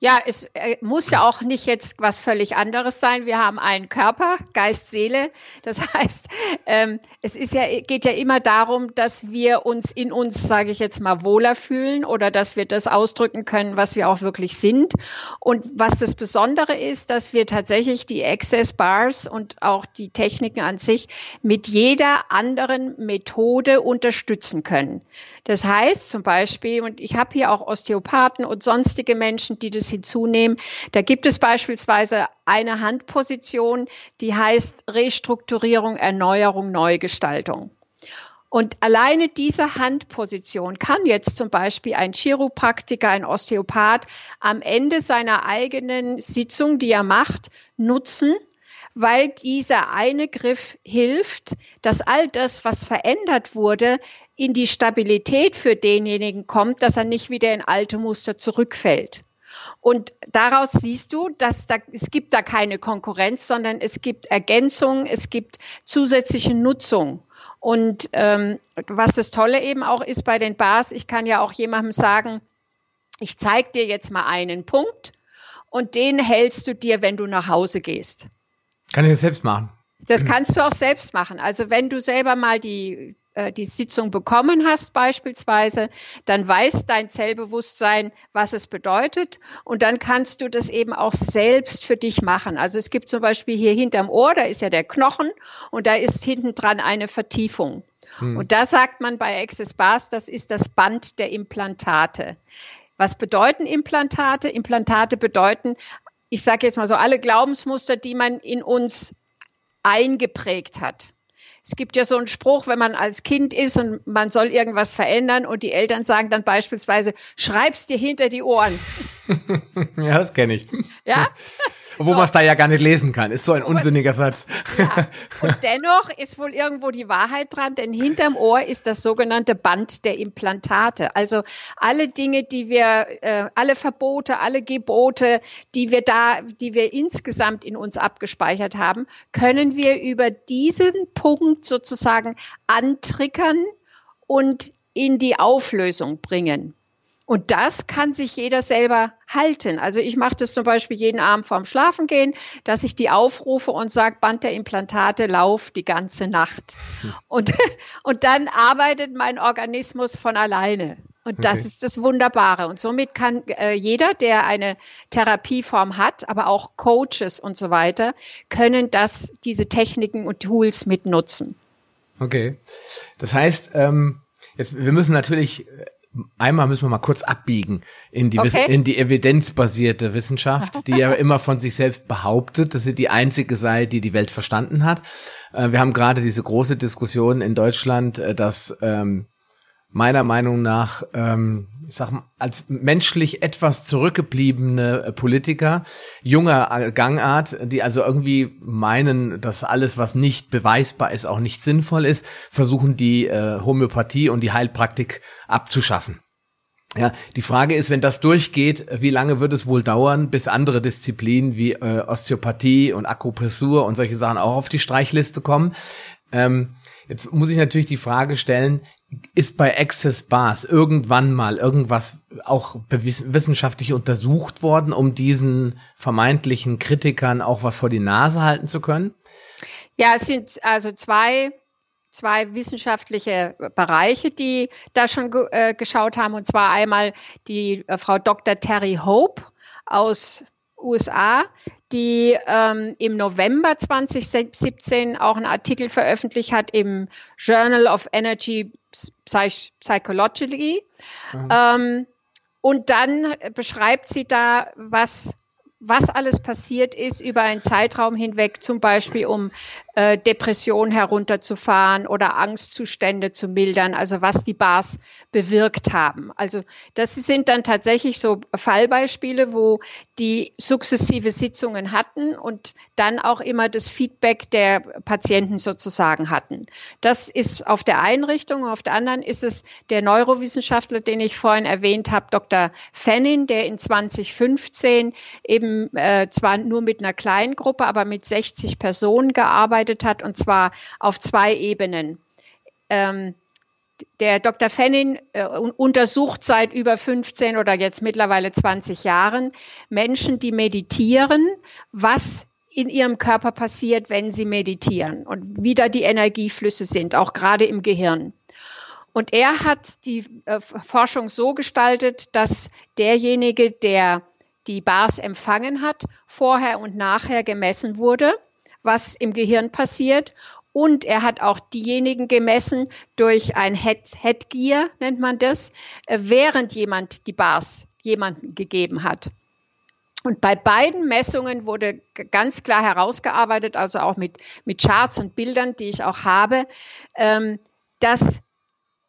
[SPEAKER 2] Ja, es äh, muss ja auch nicht jetzt was völlig anderes sein. Wir haben einen Körper, Geist, Seele. Das heißt, ähm, es ist ja, geht ja immer darum, dass wir uns in uns, sage ich jetzt mal, wohler fühlen oder dass wir das ausdrücken können, was wir auch wirklich sind. Und was das Besondere ist, dass wir tatsächlich die Access Bars und auch die Techniken an sich mit jeder anderen Methode unterstützen können. Das heißt zum Beispiel, und ich habe hier auch Osteopathen und sonstige Menschen, die das hinzunehmen, da gibt es beispielsweise eine Handposition, die heißt Restrukturierung, Erneuerung, Neugestaltung. Und alleine diese Handposition kann jetzt zum Beispiel ein Chiropraktiker, ein Osteopath am Ende seiner eigenen Sitzung, die er macht, nutzen, weil dieser eine Griff hilft, dass all das, was verändert wurde, in die Stabilität für denjenigen kommt, dass er nicht wieder in alte Muster zurückfällt. Und daraus siehst du, dass da, es gibt da keine Konkurrenz, sondern es gibt Ergänzung, es gibt zusätzliche Nutzung. Und ähm, was das Tolle eben auch ist bei den Bars, ich kann ja auch jemandem sagen, ich zeige dir jetzt mal einen Punkt und den hältst du dir, wenn du nach Hause gehst.
[SPEAKER 1] Kann ich das selbst machen?
[SPEAKER 2] Das kannst du auch selbst machen. Also wenn du selber mal die, äh, die Sitzung bekommen hast beispielsweise, dann weiß dein Zellbewusstsein, was es bedeutet und dann kannst du das eben auch selbst für dich machen. Also es gibt zum Beispiel hier hinterm Ohr, da ist ja der Knochen und da ist hinten dran eine Vertiefung. Hm. Und da sagt man bei Access Bars, das ist das Band der Implantate. Was bedeuten Implantate? Implantate bedeuten, ich sage jetzt mal so, alle Glaubensmuster, die man in uns eingeprägt hat. Es gibt ja so einen Spruch, wenn man als Kind ist und man soll irgendwas verändern und die Eltern sagen dann beispielsweise, schreib's dir hinter die Ohren.
[SPEAKER 1] ja, das kenne ich.
[SPEAKER 2] Ja?
[SPEAKER 1] Wo so. man es da ja gar nicht lesen kann. Ist so ein unsinniger Satz.
[SPEAKER 2] Ja. Und dennoch ist wohl irgendwo die Wahrheit dran, denn hinterm Ohr ist das sogenannte Band der Implantate. Also alle Dinge, die wir, äh, alle Verbote, alle Gebote, die wir da, die wir insgesamt in uns abgespeichert haben, können wir über diesen Punkt sozusagen antriggern und in die Auflösung bringen. Und das kann sich jeder selber halten. Also ich mache das zum Beispiel jeden Abend vorm Schlafengehen, dass ich die aufrufe und sage, Band der Implantate, lauf die ganze Nacht. Hm. Und, und dann arbeitet mein Organismus von alleine. Und das okay. ist das Wunderbare. Und somit kann äh, jeder, der eine Therapieform hat, aber auch Coaches und so weiter, können das, diese Techniken und Tools mitnutzen.
[SPEAKER 1] Okay. Das heißt, ähm, jetzt, wir müssen natürlich einmal müssen wir mal kurz abbiegen in die, okay. in die evidenzbasierte Wissenschaft, die ja immer von sich selbst behauptet, dass sie die einzige sei, die die Welt verstanden hat. Äh, wir haben gerade diese große Diskussion in Deutschland, äh, dass ähm, meiner Meinung nach, ähm, ich sag mal, als menschlich etwas zurückgebliebene äh, Politiker junger äh, Gangart, die also irgendwie meinen, dass alles, was nicht beweisbar ist, auch nicht sinnvoll ist, versuchen die äh, Homöopathie und die Heilpraktik abzuschaffen. Ja, die Frage ist, wenn das durchgeht, wie lange wird es wohl dauern, bis andere Disziplinen wie äh, Osteopathie und Akupressur und solche Sachen auch auf die Streichliste kommen? Ähm, jetzt muss ich natürlich die Frage stellen, ist bei Access Bars irgendwann mal irgendwas auch wissenschaftlich untersucht worden, um diesen vermeintlichen Kritikern auch was vor die Nase halten zu können?
[SPEAKER 2] Ja, es sind also zwei, zwei wissenschaftliche Bereiche, die da schon äh, geschaut haben. Und zwar einmal die äh, Frau Dr. Terry Hope aus USA, die ähm, im November 2017 auch einen Artikel veröffentlicht hat im Journal of Energy Psych Psychology. Mhm. Ähm, und dann beschreibt sie da, was, was alles passiert ist über einen Zeitraum hinweg, zum Beispiel um äh, Depression herunterzufahren oder Angstzustände zu mildern, also was die Bars bewirkt haben. Also das sind dann tatsächlich so Fallbeispiele, wo die sukzessive Sitzungen hatten und dann auch immer das Feedback der Patienten sozusagen hatten. Das ist auf der einen Richtung, auf der anderen ist es der Neurowissenschaftler, den ich vorhin erwähnt habe, Dr. Fennin, der in 2015 eben äh, zwar nur mit einer kleinen Gruppe, aber mit 60 Personen gearbeitet gearbeitet hat, und zwar auf zwei Ebenen. Ähm, der Dr. Fennin äh, untersucht seit über 15 oder jetzt mittlerweile 20 Jahren Menschen, die meditieren, was in ihrem Körper passiert, wenn sie meditieren und wie da die Energieflüsse sind, auch gerade im Gehirn. Und er hat die äh, Forschung so gestaltet, dass derjenige, der die Bars empfangen hat, vorher und nachher gemessen wurde was im Gehirn passiert. Und er hat auch diejenigen gemessen durch ein Head Headgear, nennt man das, äh, während jemand die Bars jemanden gegeben hat. Und bei beiden Messungen wurde ganz klar herausgearbeitet, also auch mit, mit Charts und Bildern, die ich auch habe, ähm, dass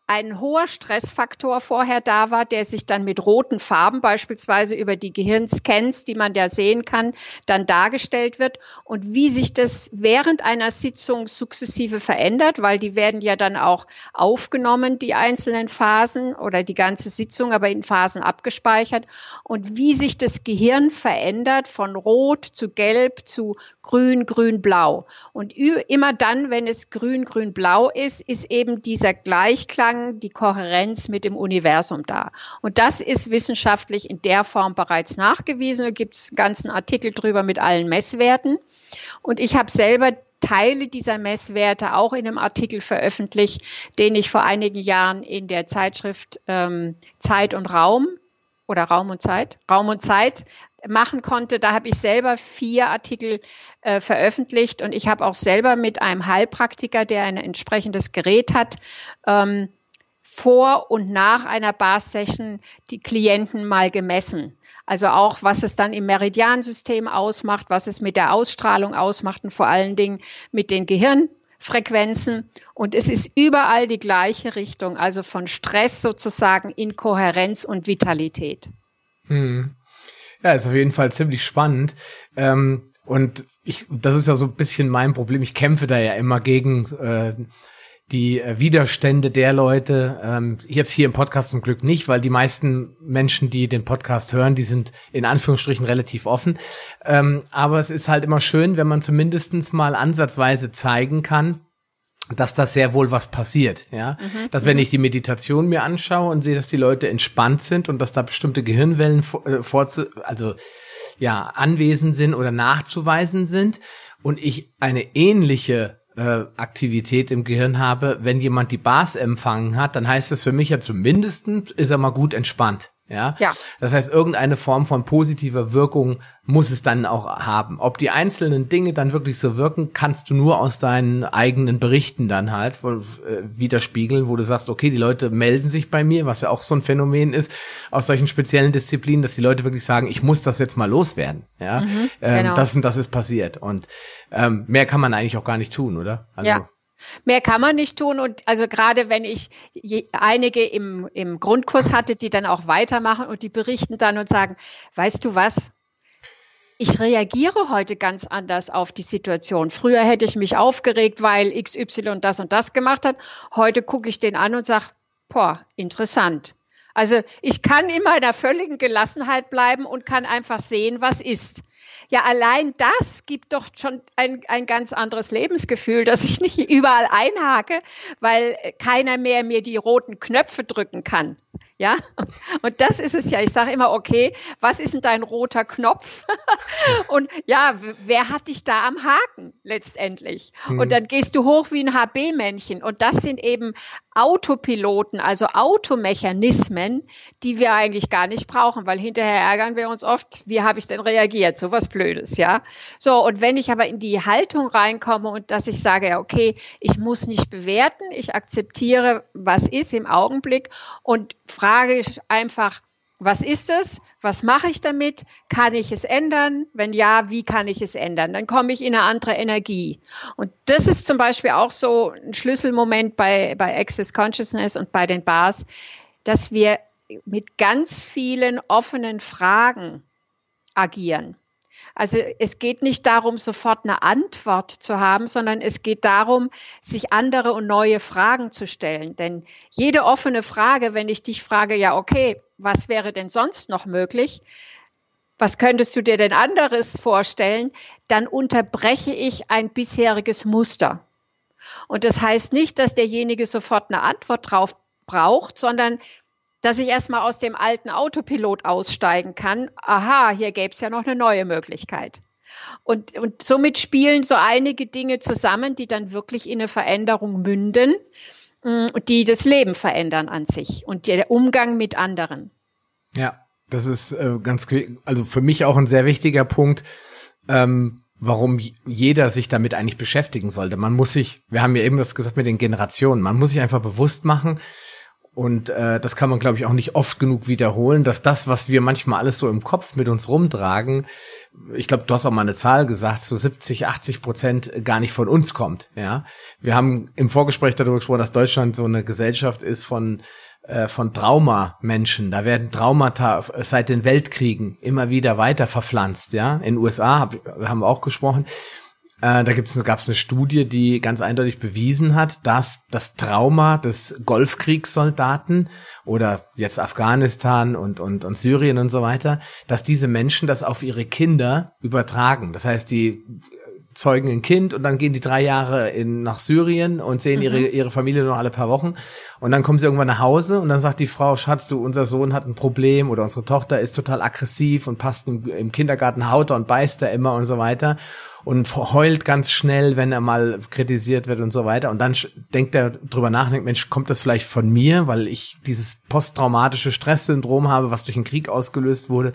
[SPEAKER 2] ein hoher Stressfaktor vorher da war, der sich dann mit roten Farben beispielsweise über die Gehirnscans, die man da sehen kann, dann dargestellt wird und wie sich das während einer Sitzung sukzessive verändert, weil die werden ja dann auch aufgenommen, die einzelnen Phasen oder die ganze Sitzung, aber in Phasen abgespeichert und wie sich das Gehirn verändert von rot zu gelb zu grün, grün, blau. Und immer dann, wenn es grün, grün, blau ist, ist eben dieser Gleichklang Zusammenhang, die Kohärenz mit dem Universum da. Und das ist wissenschaftlich in der Form bereits nachgewiesen. Da gibt es einen ganzen Artikel drüber mit allen Messwerten. Und ich habe selber Teile dieser Messwerte auch in einem Artikel veröffentlicht, den ich vor einigen Jahren in der Zeitschrift ähm, Zeit und Raum oder Raum und Zeit, Raum und Zeit machen konnte. Da habe ich selber vier Artikel äh, veröffentlicht und ich habe auch selber mit einem Heilpraktiker, der ein entsprechendes Gerät hat, ähm, vor und nach einer Bar-Session die Klienten mal gemessen. Also auch, was es dann im Meridiansystem ausmacht, was es mit der Ausstrahlung ausmacht und vor allen Dingen mit den Gehirnfrequenzen. Und es ist überall die gleiche Richtung, also von Stress sozusagen in Kohärenz und Vitalität.
[SPEAKER 1] Hm. Ja, ist auf jeden Fall ziemlich spannend. Ähm, und ich, das ist ja so ein bisschen mein Problem. Ich kämpfe da ja immer gegen äh, die äh, Widerstände der Leute, ähm, jetzt hier im Podcast zum Glück nicht, weil die meisten Menschen, die den Podcast hören, die sind in Anführungsstrichen relativ offen. Ähm, aber es ist halt immer schön, wenn man zumindestens mal ansatzweise zeigen kann, dass das sehr wohl was passiert, ja. Mhm. Dass wenn mhm. ich die Meditation mir anschaue und sehe, dass die Leute entspannt sind und dass da bestimmte Gehirnwellen vor, äh, vorzu, also ja, anwesend sind oder nachzuweisen sind und ich eine ähnliche äh, Aktivität im Gehirn habe, wenn jemand die Bars empfangen hat, dann heißt das für mich ja zumindest, ist er mal gut entspannt. Ja?
[SPEAKER 2] ja.
[SPEAKER 1] Das heißt, irgendeine Form von positiver Wirkung muss es dann auch haben. Ob die einzelnen Dinge dann wirklich so wirken, kannst du nur aus deinen eigenen Berichten dann halt äh, widerspiegeln, wo du sagst, okay, die Leute melden sich bei mir, was ja auch so ein Phänomen ist aus solchen speziellen Disziplinen, dass die Leute wirklich sagen, ich muss das jetzt mal loswerden. Ja, mhm, ähm, genau. das und das ist passiert und ähm, mehr kann man eigentlich auch gar nicht tun, oder?
[SPEAKER 2] Also, ja. Mehr kann man nicht tun und also gerade wenn ich einige im, im Grundkurs hatte, die dann auch weitermachen und die berichten dann und sagen, weißt du was? Ich reagiere heute ganz anders auf die Situation. Früher hätte ich mich aufgeregt, weil XY das und das gemacht hat. Heute gucke ich den an und sage, boah, interessant. Also ich kann in meiner völligen Gelassenheit bleiben und kann einfach sehen, was ist. Ja, allein das gibt doch schon ein, ein ganz anderes Lebensgefühl, dass ich nicht überall einhake, weil keiner mehr mir die roten Knöpfe drücken kann. Ja, und das ist es ja. Ich sage immer, okay, was ist denn dein roter Knopf? und ja, wer hat dich da am Haken letztendlich? Mhm. Und dann gehst du hoch wie ein HB-Männchen. Und das sind eben Autopiloten, also Automechanismen, die wir eigentlich gar nicht brauchen, weil hinterher ärgern wir uns oft, wie habe ich denn reagiert? So was Blödes, ja. So, und wenn ich aber in die Haltung reinkomme und dass ich sage, ja, okay, ich muss nicht bewerten, ich akzeptiere, was ist im Augenblick und frage ich einfach, Was ist es? Was mache ich damit? Kann ich es ändern? Wenn ja, wie kann ich es ändern? Dann komme ich in eine andere Energie. Und das ist zum Beispiel auch so ein Schlüsselmoment bei, bei Access Consciousness und bei den Bars, dass wir mit ganz vielen offenen Fragen agieren. Also es geht nicht darum, sofort eine Antwort zu haben, sondern es geht darum, sich andere und neue Fragen zu stellen. Denn jede offene Frage, wenn ich dich frage, ja, okay, was wäre denn sonst noch möglich? Was könntest du dir denn anderes vorstellen? Dann unterbreche ich ein bisheriges Muster. Und das heißt nicht, dass derjenige sofort eine Antwort drauf braucht, sondern dass ich erstmal aus dem alten Autopilot aussteigen kann. Aha, hier gäbe es ja noch eine neue Möglichkeit. Und, und somit spielen so einige Dinge zusammen, die dann wirklich in eine Veränderung münden, mm, die das Leben verändern an sich und der Umgang mit anderen.
[SPEAKER 1] Ja, das ist äh, ganz, also für mich auch ein sehr wichtiger Punkt, ähm, warum jeder sich damit eigentlich beschäftigen sollte. Man muss sich, wir haben ja eben das gesagt mit den Generationen, man muss sich einfach bewusst machen, und äh, das kann man, glaube ich, auch nicht oft genug wiederholen, dass das, was wir manchmal alles so im Kopf mit uns rumtragen, ich glaube, du hast auch mal eine Zahl gesagt, so 70, 80 Prozent gar nicht von uns kommt. Ja, wir haben im Vorgespräch darüber gesprochen, dass Deutschland so eine Gesellschaft ist von äh, von Traumamenschen. Da werden Traumata seit den Weltkriegen immer wieder weiter verpflanzt. Ja, in den USA hab, haben wir auch gesprochen. Äh, da gibt's, gab es eine Studie, die ganz eindeutig bewiesen hat, dass das Trauma des Golfkriegssoldaten oder jetzt Afghanistan und, und, und Syrien und so weiter, dass diese Menschen das auf ihre Kinder übertragen. Das heißt, die zeugen ein Kind und dann gehen die drei Jahre in, nach Syrien und sehen ihre, mhm. ihre Familie nur alle paar Wochen. Und dann kommen sie irgendwann nach Hause und dann sagt die Frau, Schatz, du, unser Sohn hat ein Problem oder unsere Tochter ist total aggressiv und passt im, im Kindergarten haut und beißt er immer und so weiter und heult ganz schnell, wenn er mal kritisiert wird und so weiter. Und dann denkt er drüber nach, denkt, Mensch, kommt das vielleicht von mir, weil ich dieses posttraumatische Stresssyndrom habe, was durch den Krieg ausgelöst wurde.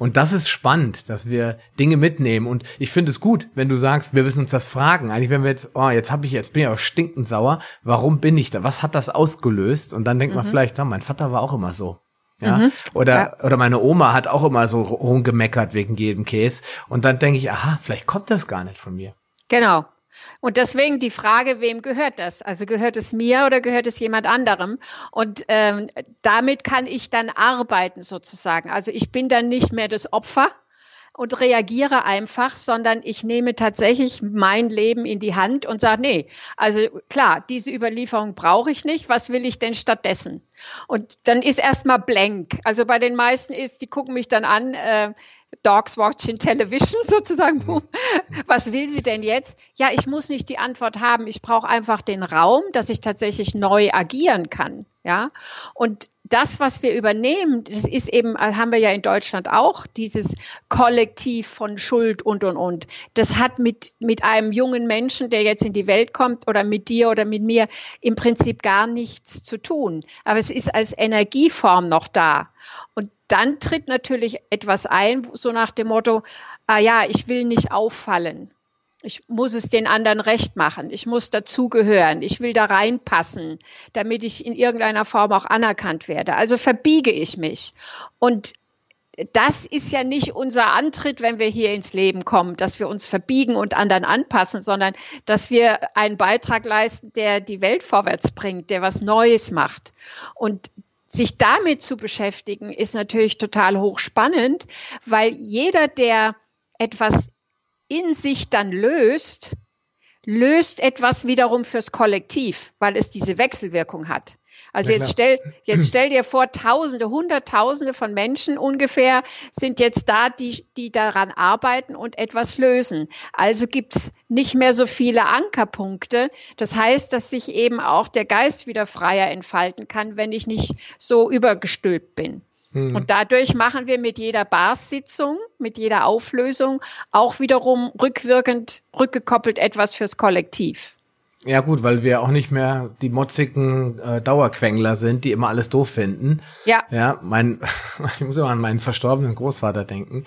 [SPEAKER 1] Und das ist spannend, dass wir Dinge mitnehmen. Und ich finde es gut, wenn du sagst, wir müssen uns das fragen. Eigentlich, wenn wir jetzt, oh, jetzt habe ich, jetzt bin ich auch stinkend sauer. Warum bin ich da? Was hat das ausgelöst? Und dann denkt mhm. man vielleicht, oh, mein Vater war auch immer so. Ja? Mhm. Oder, ja. oder meine Oma hat auch immer so rumgemeckert wegen jedem Käse. Und dann denke ich, aha, vielleicht kommt das gar nicht von mir.
[SPEAKER 2] Genau. Und deswegen die Frage, wem gehört das? Also gehört es mir oder gehört es jemand anderem? Und ähm, damit kann ich dann arbeiten sozusagen. Also ich bin dann nicht mehr das Opfer, und reagiere einfach, sondern ich nehme tatsächlich mein Leben in die Hand und sage, nee, also klar, diese Überlieferung brauche ich nicht, was will ich denn stattdessen? Und dann ist erstmal blank. Also bei den meisten ist, die gucken mich dann an, äh, Dogs watching television sozusagen. Mhm. Was will sie denn jetzt? Ja, ich muss nicht die Antwort haben. Ich brauche einfach den Raum, dass ich tatsächlich neu agieren kann. Ja, und das, was wir übernehmen, das ist eben, haben wir ja in Deutschland auch, dieses Kollektiv von Schuld und, und, und. Das hat mit, mit einem jungen Menschen, der jetzt in die Welt kommt oder mit dir oder mit mir im Prinzip gar nichts zu tun. Aber es ist als Energieform noch da. Und dann tritt natürlich etwas ein, so nach dem Motto, ah ja, ich will nicht auffallen. Ich muss es den anderen recht machen. Ich muss dazugehören. Ich will da reinpassen, damit ich in irgendeiner Form auch anerkannt werde. Also verbiege ich mich. Und das ist ja nicht unser Antritt, wenn wir hier ins Leben kommen, dass wir uns verbiegen und anderen anpassen, sondern dass wir einen Beitrag leisten, der die Welt vorwärts bringt, der was Neues macht. Und sich damit zu beschäftigen, ist natürlich total hochspannend, weil jeder, der etwas in sich dann löst, löst etwas wiederum fürs Kollektiv, weil es diese Wechselwirkung hat. Also jetzt stell, jetzt stell dir vor, Tausende, Hunderttausende von Menschen ungefähr sind jetzt da, die, die daran arbeiten und etwas lösen. Also gibt's nicht mehr so viele Ankerpunkte. Das heißt, dass sich eben auch der Geist wieder freier entfalten kann, wenn ich nicht so übergestülpt bin. Mhm. Und dadurch machen wir mit jeder Barsitzung, mit jeder Auflösung auch wiederum rückwirkend, rückgekoppelt etwas fürs Kollektiv.
[SPEAKER 1] Ja gut, weil wir auch nicht mehr die motzigen äh, Dauerquengler sind, die immer alles doof finden. Ja. Ja, mein, ich muss immer an meinen verstorbenen Großvater denken,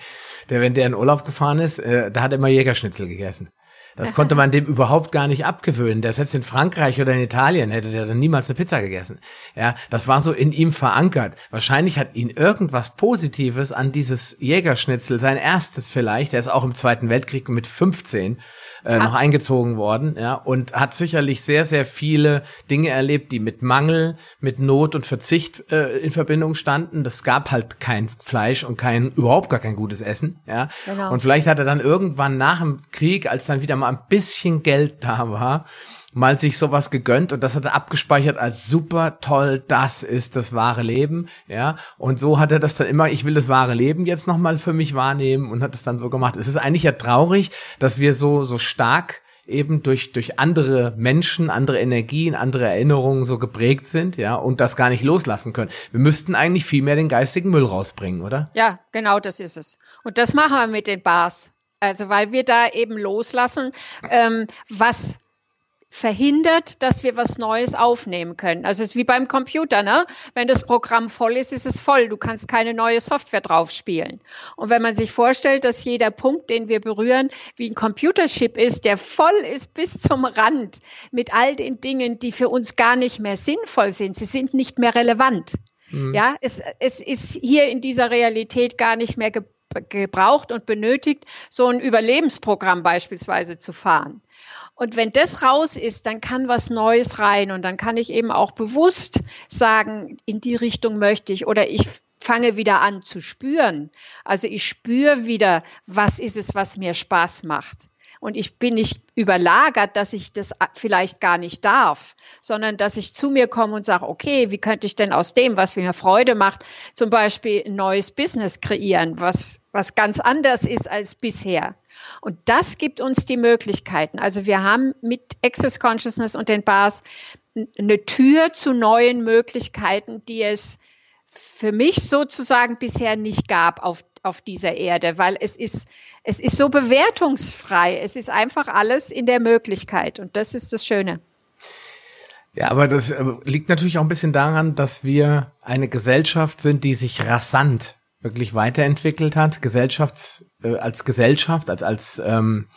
[SPEAKER 1] der, wenn der in Urlaub gefahren ist, äh, da hat er immer Jägerschnitzel gegessen. Das konnte man dem überhaupt gar nicht abgewöhnen. Der selbst in Frankreich oder in Italien hätte der dann niemals eine Pizza gegessen. Ja, das war so in ihm verankert. Wahrscheinlich hat ihn irgendwas Positives an dieses Jägerschnitzel, sein erstes vielleicht, der ist auch im Zweiten Weltkrieg mit 15 äh, noch eingezogen worden, ja, und hat sicherlich sehr, sehr viele Dinge erlebt, die mit Mangel, mit Not und Verzicht äh, in Verbindung standen. Das gab halt kein Fleisch und kein, überhaupt gar kein gutes Essen, ja. Genau. Und vielleicht hat er dann irgendwann nach dem Krieg, als dann wieder mal ein bisschen Geld da war, mal sich sowas gegönnt und das hat er abgespeichert als super toll, das ist das wahre Leben, ja. Und so hat er das dann immer, ich will das wahre Leben jetzt nochmal für mich wahrnehmen und hat es dann so gemacht. Es ist eigentlich ja traurig, dass wir so, so stark eben durch, durch andere Menschen, andere Energien, andere Erinnerungen so geprägt sind, ja, und das gar nicht loslassen können. Wir müssten eigentlich viel mehr den geistigen Müll rausbringen, oder?
[SPEAKER 2] Ja, genau das ist es. Und das machen wir mit den Bars. Also weil wir da eben loslassen, ähm, was verhindert, dass wir was Neues aufnehmen können. Also es ist wie beim Computer, ne? Wenn das Programm voll ist, ist es voll. Du kannst keine neue Software drauf spielen. Und wenn man sich vorstellt, dass jeder Punkt, den wir berühren, wie ein Computerchip ist, der voll ist bis zum Rand mit all den Dingen, die für uns gar nicht mehr sinnvoll sind. Sie sind nicht mehr relevant. Mhm. Ja, es, es ist hier in dieser Realität gar nicht mehr gebraucht und benötigt, so ein Überlebensprogramm beispielsweise zu fahren. Und wenn das raus ist, dann kann was Neues rein und dann kann ich eben auch bewusst sagen, in die Richtung möchte ich oder ich fange wieder an zu spüren. Also ich spüre wieder, was ist es, was mir Spaß macht. Und ich bin nicht überlagert, dass ich das vielleicht gar nicht darf, sondern dass ich zu mir komme und sage, okay, wie könnte ich denn aus dem, was mir Freude macht, zum Beispiel ein neues Business kreieren, was, was ganz anders ist als bisher. Und das gibt uns die Möglichkeiten. Also wir haben mit Access Consciousness und den Bars eine Tür zu neuen Möglichkeiten, die es für mich sozusagen bisher nicht gab auf, auf dieser Erde, weil es ist, es ist so bewertungsfrei. Es ist einfach alles in der Möglichkeit. Und das ist das Schöne.
[SPEAKER 1] Ja, aber das äh, liegt natürlich auch ein bisschen daran, dass wir eine Gesellschaft sind, die sich rasant wirklich weiterentwickelt hat, Gesellschafts, äh, als Gesellschaft, als als ähm,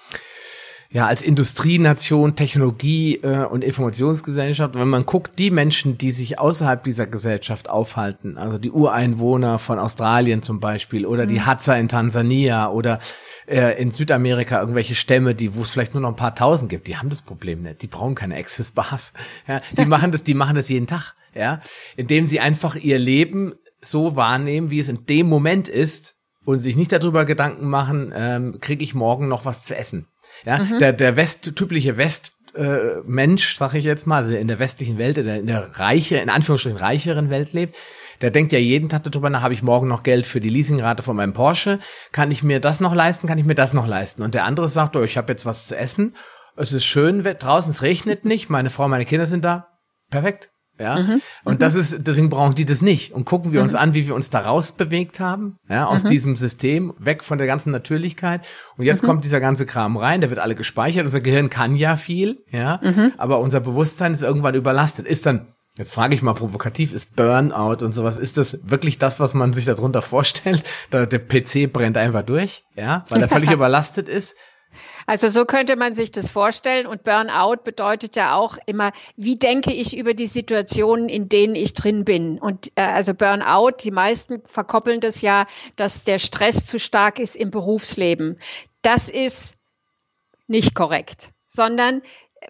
[SPEAKER 1] ja als Industrienation, Technologie äh, und Informationsgesellschaft. Wenn man guckt, die Menschen, die sich außerhalb dieser Gesellschaft aufhalten, also die Ureinwohner von Australien zum Beispiel oder mhm. die Hadza in Tansania oder äh, in Südamerika irgendwelche Stämme, die wo es vielleicht nur noch ein paar Tausend gibt, die haben das Problem nicht. Die brauchen keine Access Bars. Ja, die machen das, die machen das jeden Tag. Ja, indem sie einfach ihr Leben so wahrnehmen, wie es in dem Moment ist und sich nicht darüber Gedanken machen, ähm, kriege ich morgen noch was zu essen. Ja, mhm. der, der West, typische West, äh, Mensch, sag ich jetzt mal, also in der westlichen Welt, der in der reiche, in Anführungsstrichen reicheren Welt lebt, der denkt ja jeden Tag darüber nach, habe ich morgen noch Geld für die Leasingrate von meinem Porsche? Kann ich mir das noch leisten? Kann ich mir das noch leisten? Und der andere sagt, oh, ich habe jetzt was zu essen. Es ist schön draußen, es regnet nicht, meine Frau, meine Kinder sind da. Perfekt. Ja, mhm. und das mhm. ist, deswegen brauchen die das nicht. Und gucken wir uns mhm. an, wie wir uns da raus bewegt haben, ja, aus mhm. diesem System, weg von der ganzen Natürlichkeit. Und jetzt mhm. kommt dieser ganze Kram rein, der wird alle gespeichert. Unser Gehirn kann ja viel, ja, mhm. aber unser Bewusstsein ist irgendwann überlastet. Ist dann, jetzt frage ich mal provokativ, ist Burnout und sowas, ist das wirklich das, was man sich darunter vorstellt? Der, der PC brennt einfach durch, ja, weil er völlig überlastet ist.
[SPEAKER 2] Also so könnte man sich das vorstellen. Und Burnout bedeutet ja auch immer, wie denke ich über die Situationen, in denen ich drin bin. Und äh, also Burnout, die meisten verkoppeln das ja, dass der Stress zu stark ist im Berufsleben. Das ist nicht korrekt, sondern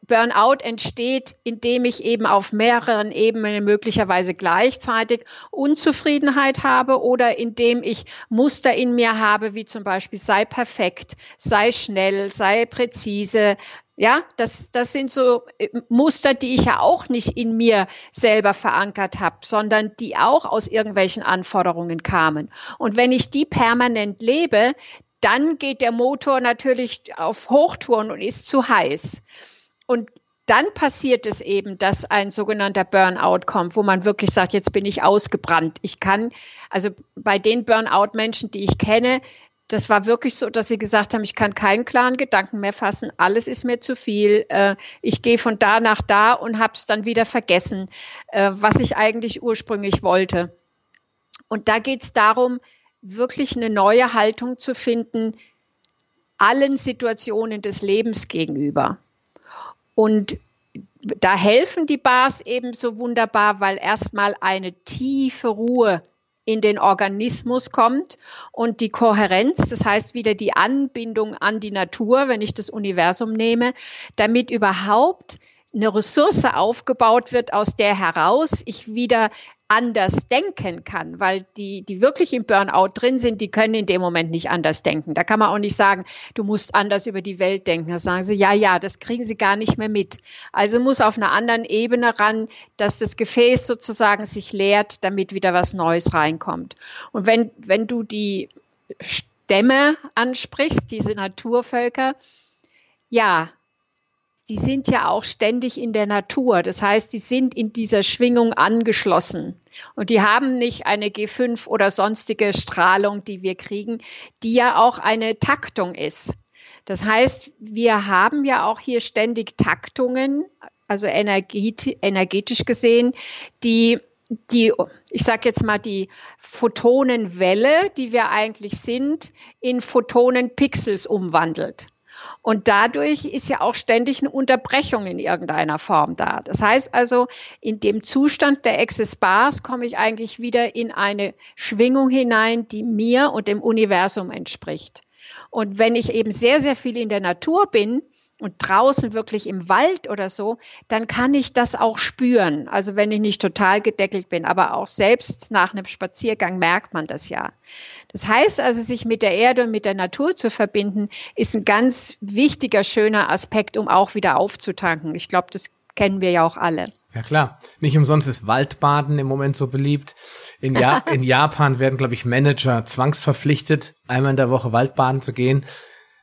[SPEAKER 2] Burnout entsteht, indem ich eben auf mehreren Ebenen möglicherweise gleichzeitig Unzufriedenheit habe oder indem ich Muster in mir habe, wie zum Beispiel sei perfekt, sei schnell, sei präzise. Ja, das, das sind so äh, Muster, die ich ja auch nicht in mir selber verankert habe, sondern die auch aus irgendwelchen Anforderungen kamen. Und wenn ich die permanent lebe, dann geht der Motor natürlich auf Hochtouren und ist zu heiß. Und dann passiert es eben, dass ein sogenannter Burnout kommt, wo man wirklich sagt, jetzt bin ich ausgebrannt. Ich kann, also bei den Burnout-Menschen, die ich kenne, das war wirklich so, dass sie gesagt haben, ich kann keinen klaren Gedanken mehr fassen, alles ist mir zu viel, äh, ich gehe von da nach da und habe es dann wieder vergessen, äh, was ich eigentlich ursprünglich wollte. Und da geht es darum, wirklich eine neue Haltung zu finden, allen Situationen des Lebens gegenüber. Und da helfen die Bars eben so wunderbar, weil erstmal eine tiefe Ruhe in den Organismus kommt und die Kohärenz, das heißt wieder die Anbindung an die Natur, wenn ich das Universum nehme, damit überhaupt eine Ressource aufgebaut wird, aus der heraus ich wieder anders denken kann, weil die, die wirklich im Burnout drin sind, die können in dem Moment nicht anders denken. Da kann man auch nicht sagen, du musst anders über die Welt denken. Da sagen sie, ja, ja, das kriegen sie gar nicht mehr mit. Also muss auf einer anderen Ebene ran, dass das Gefäß sozusagen sich leert, damit wieder was Neues reinkommt. Und wenn, wenn du die Stämme ansprichst, diese Naturvölker, ja, die sind ja auch ständig in der Natur. Das heißt, die sind in dieser Schwingung angeschlossen. Und die haben nicht eine G5 oder sonstige Strahlung, die wir kriegen, die ja auch eine Taktung ist. Das heißt, wir haben ja auch hier ständig Taktungen, also energetisch gesehen, die die, ich sage jetzt mal, die Photonenwelle, die wir eigentlich sind, in Photonenpixels umwandelt. Und dadurch ist ja auch ständig eine Unterbrechung in irgendeiner Form da. Das heißt also, in dem Zustand der Access Bars komme ich eigentlich wieder in eine Schwingung hinein, die mir und dem Universum entspricht. Und wenn ich eben sehr, sehr viel in der Natur bin, und draußen wirklich im Wald oder so, dann kann ich das auch spüren. Also wenn ich nicht total gedeckelt bin, aber auch selbst nach einem Spaziergang merkt man das ja. Das heißt also, sich mit der Erde und mit der Natur zu verbinden, ist ein ganz wichtiger, schöner Aspekt, um auch wieder aufzutanken. Ich glaube, das kennen wir ja auch alle.
[SPEAKER 1] Ja klar, nicht umsonst ist Waldbaden im Moment so beliebt. In, ja in Japan werden, glaube ich, Manager zwangsverpflichtet, einmal in der Woche Waldbaden zu gehen.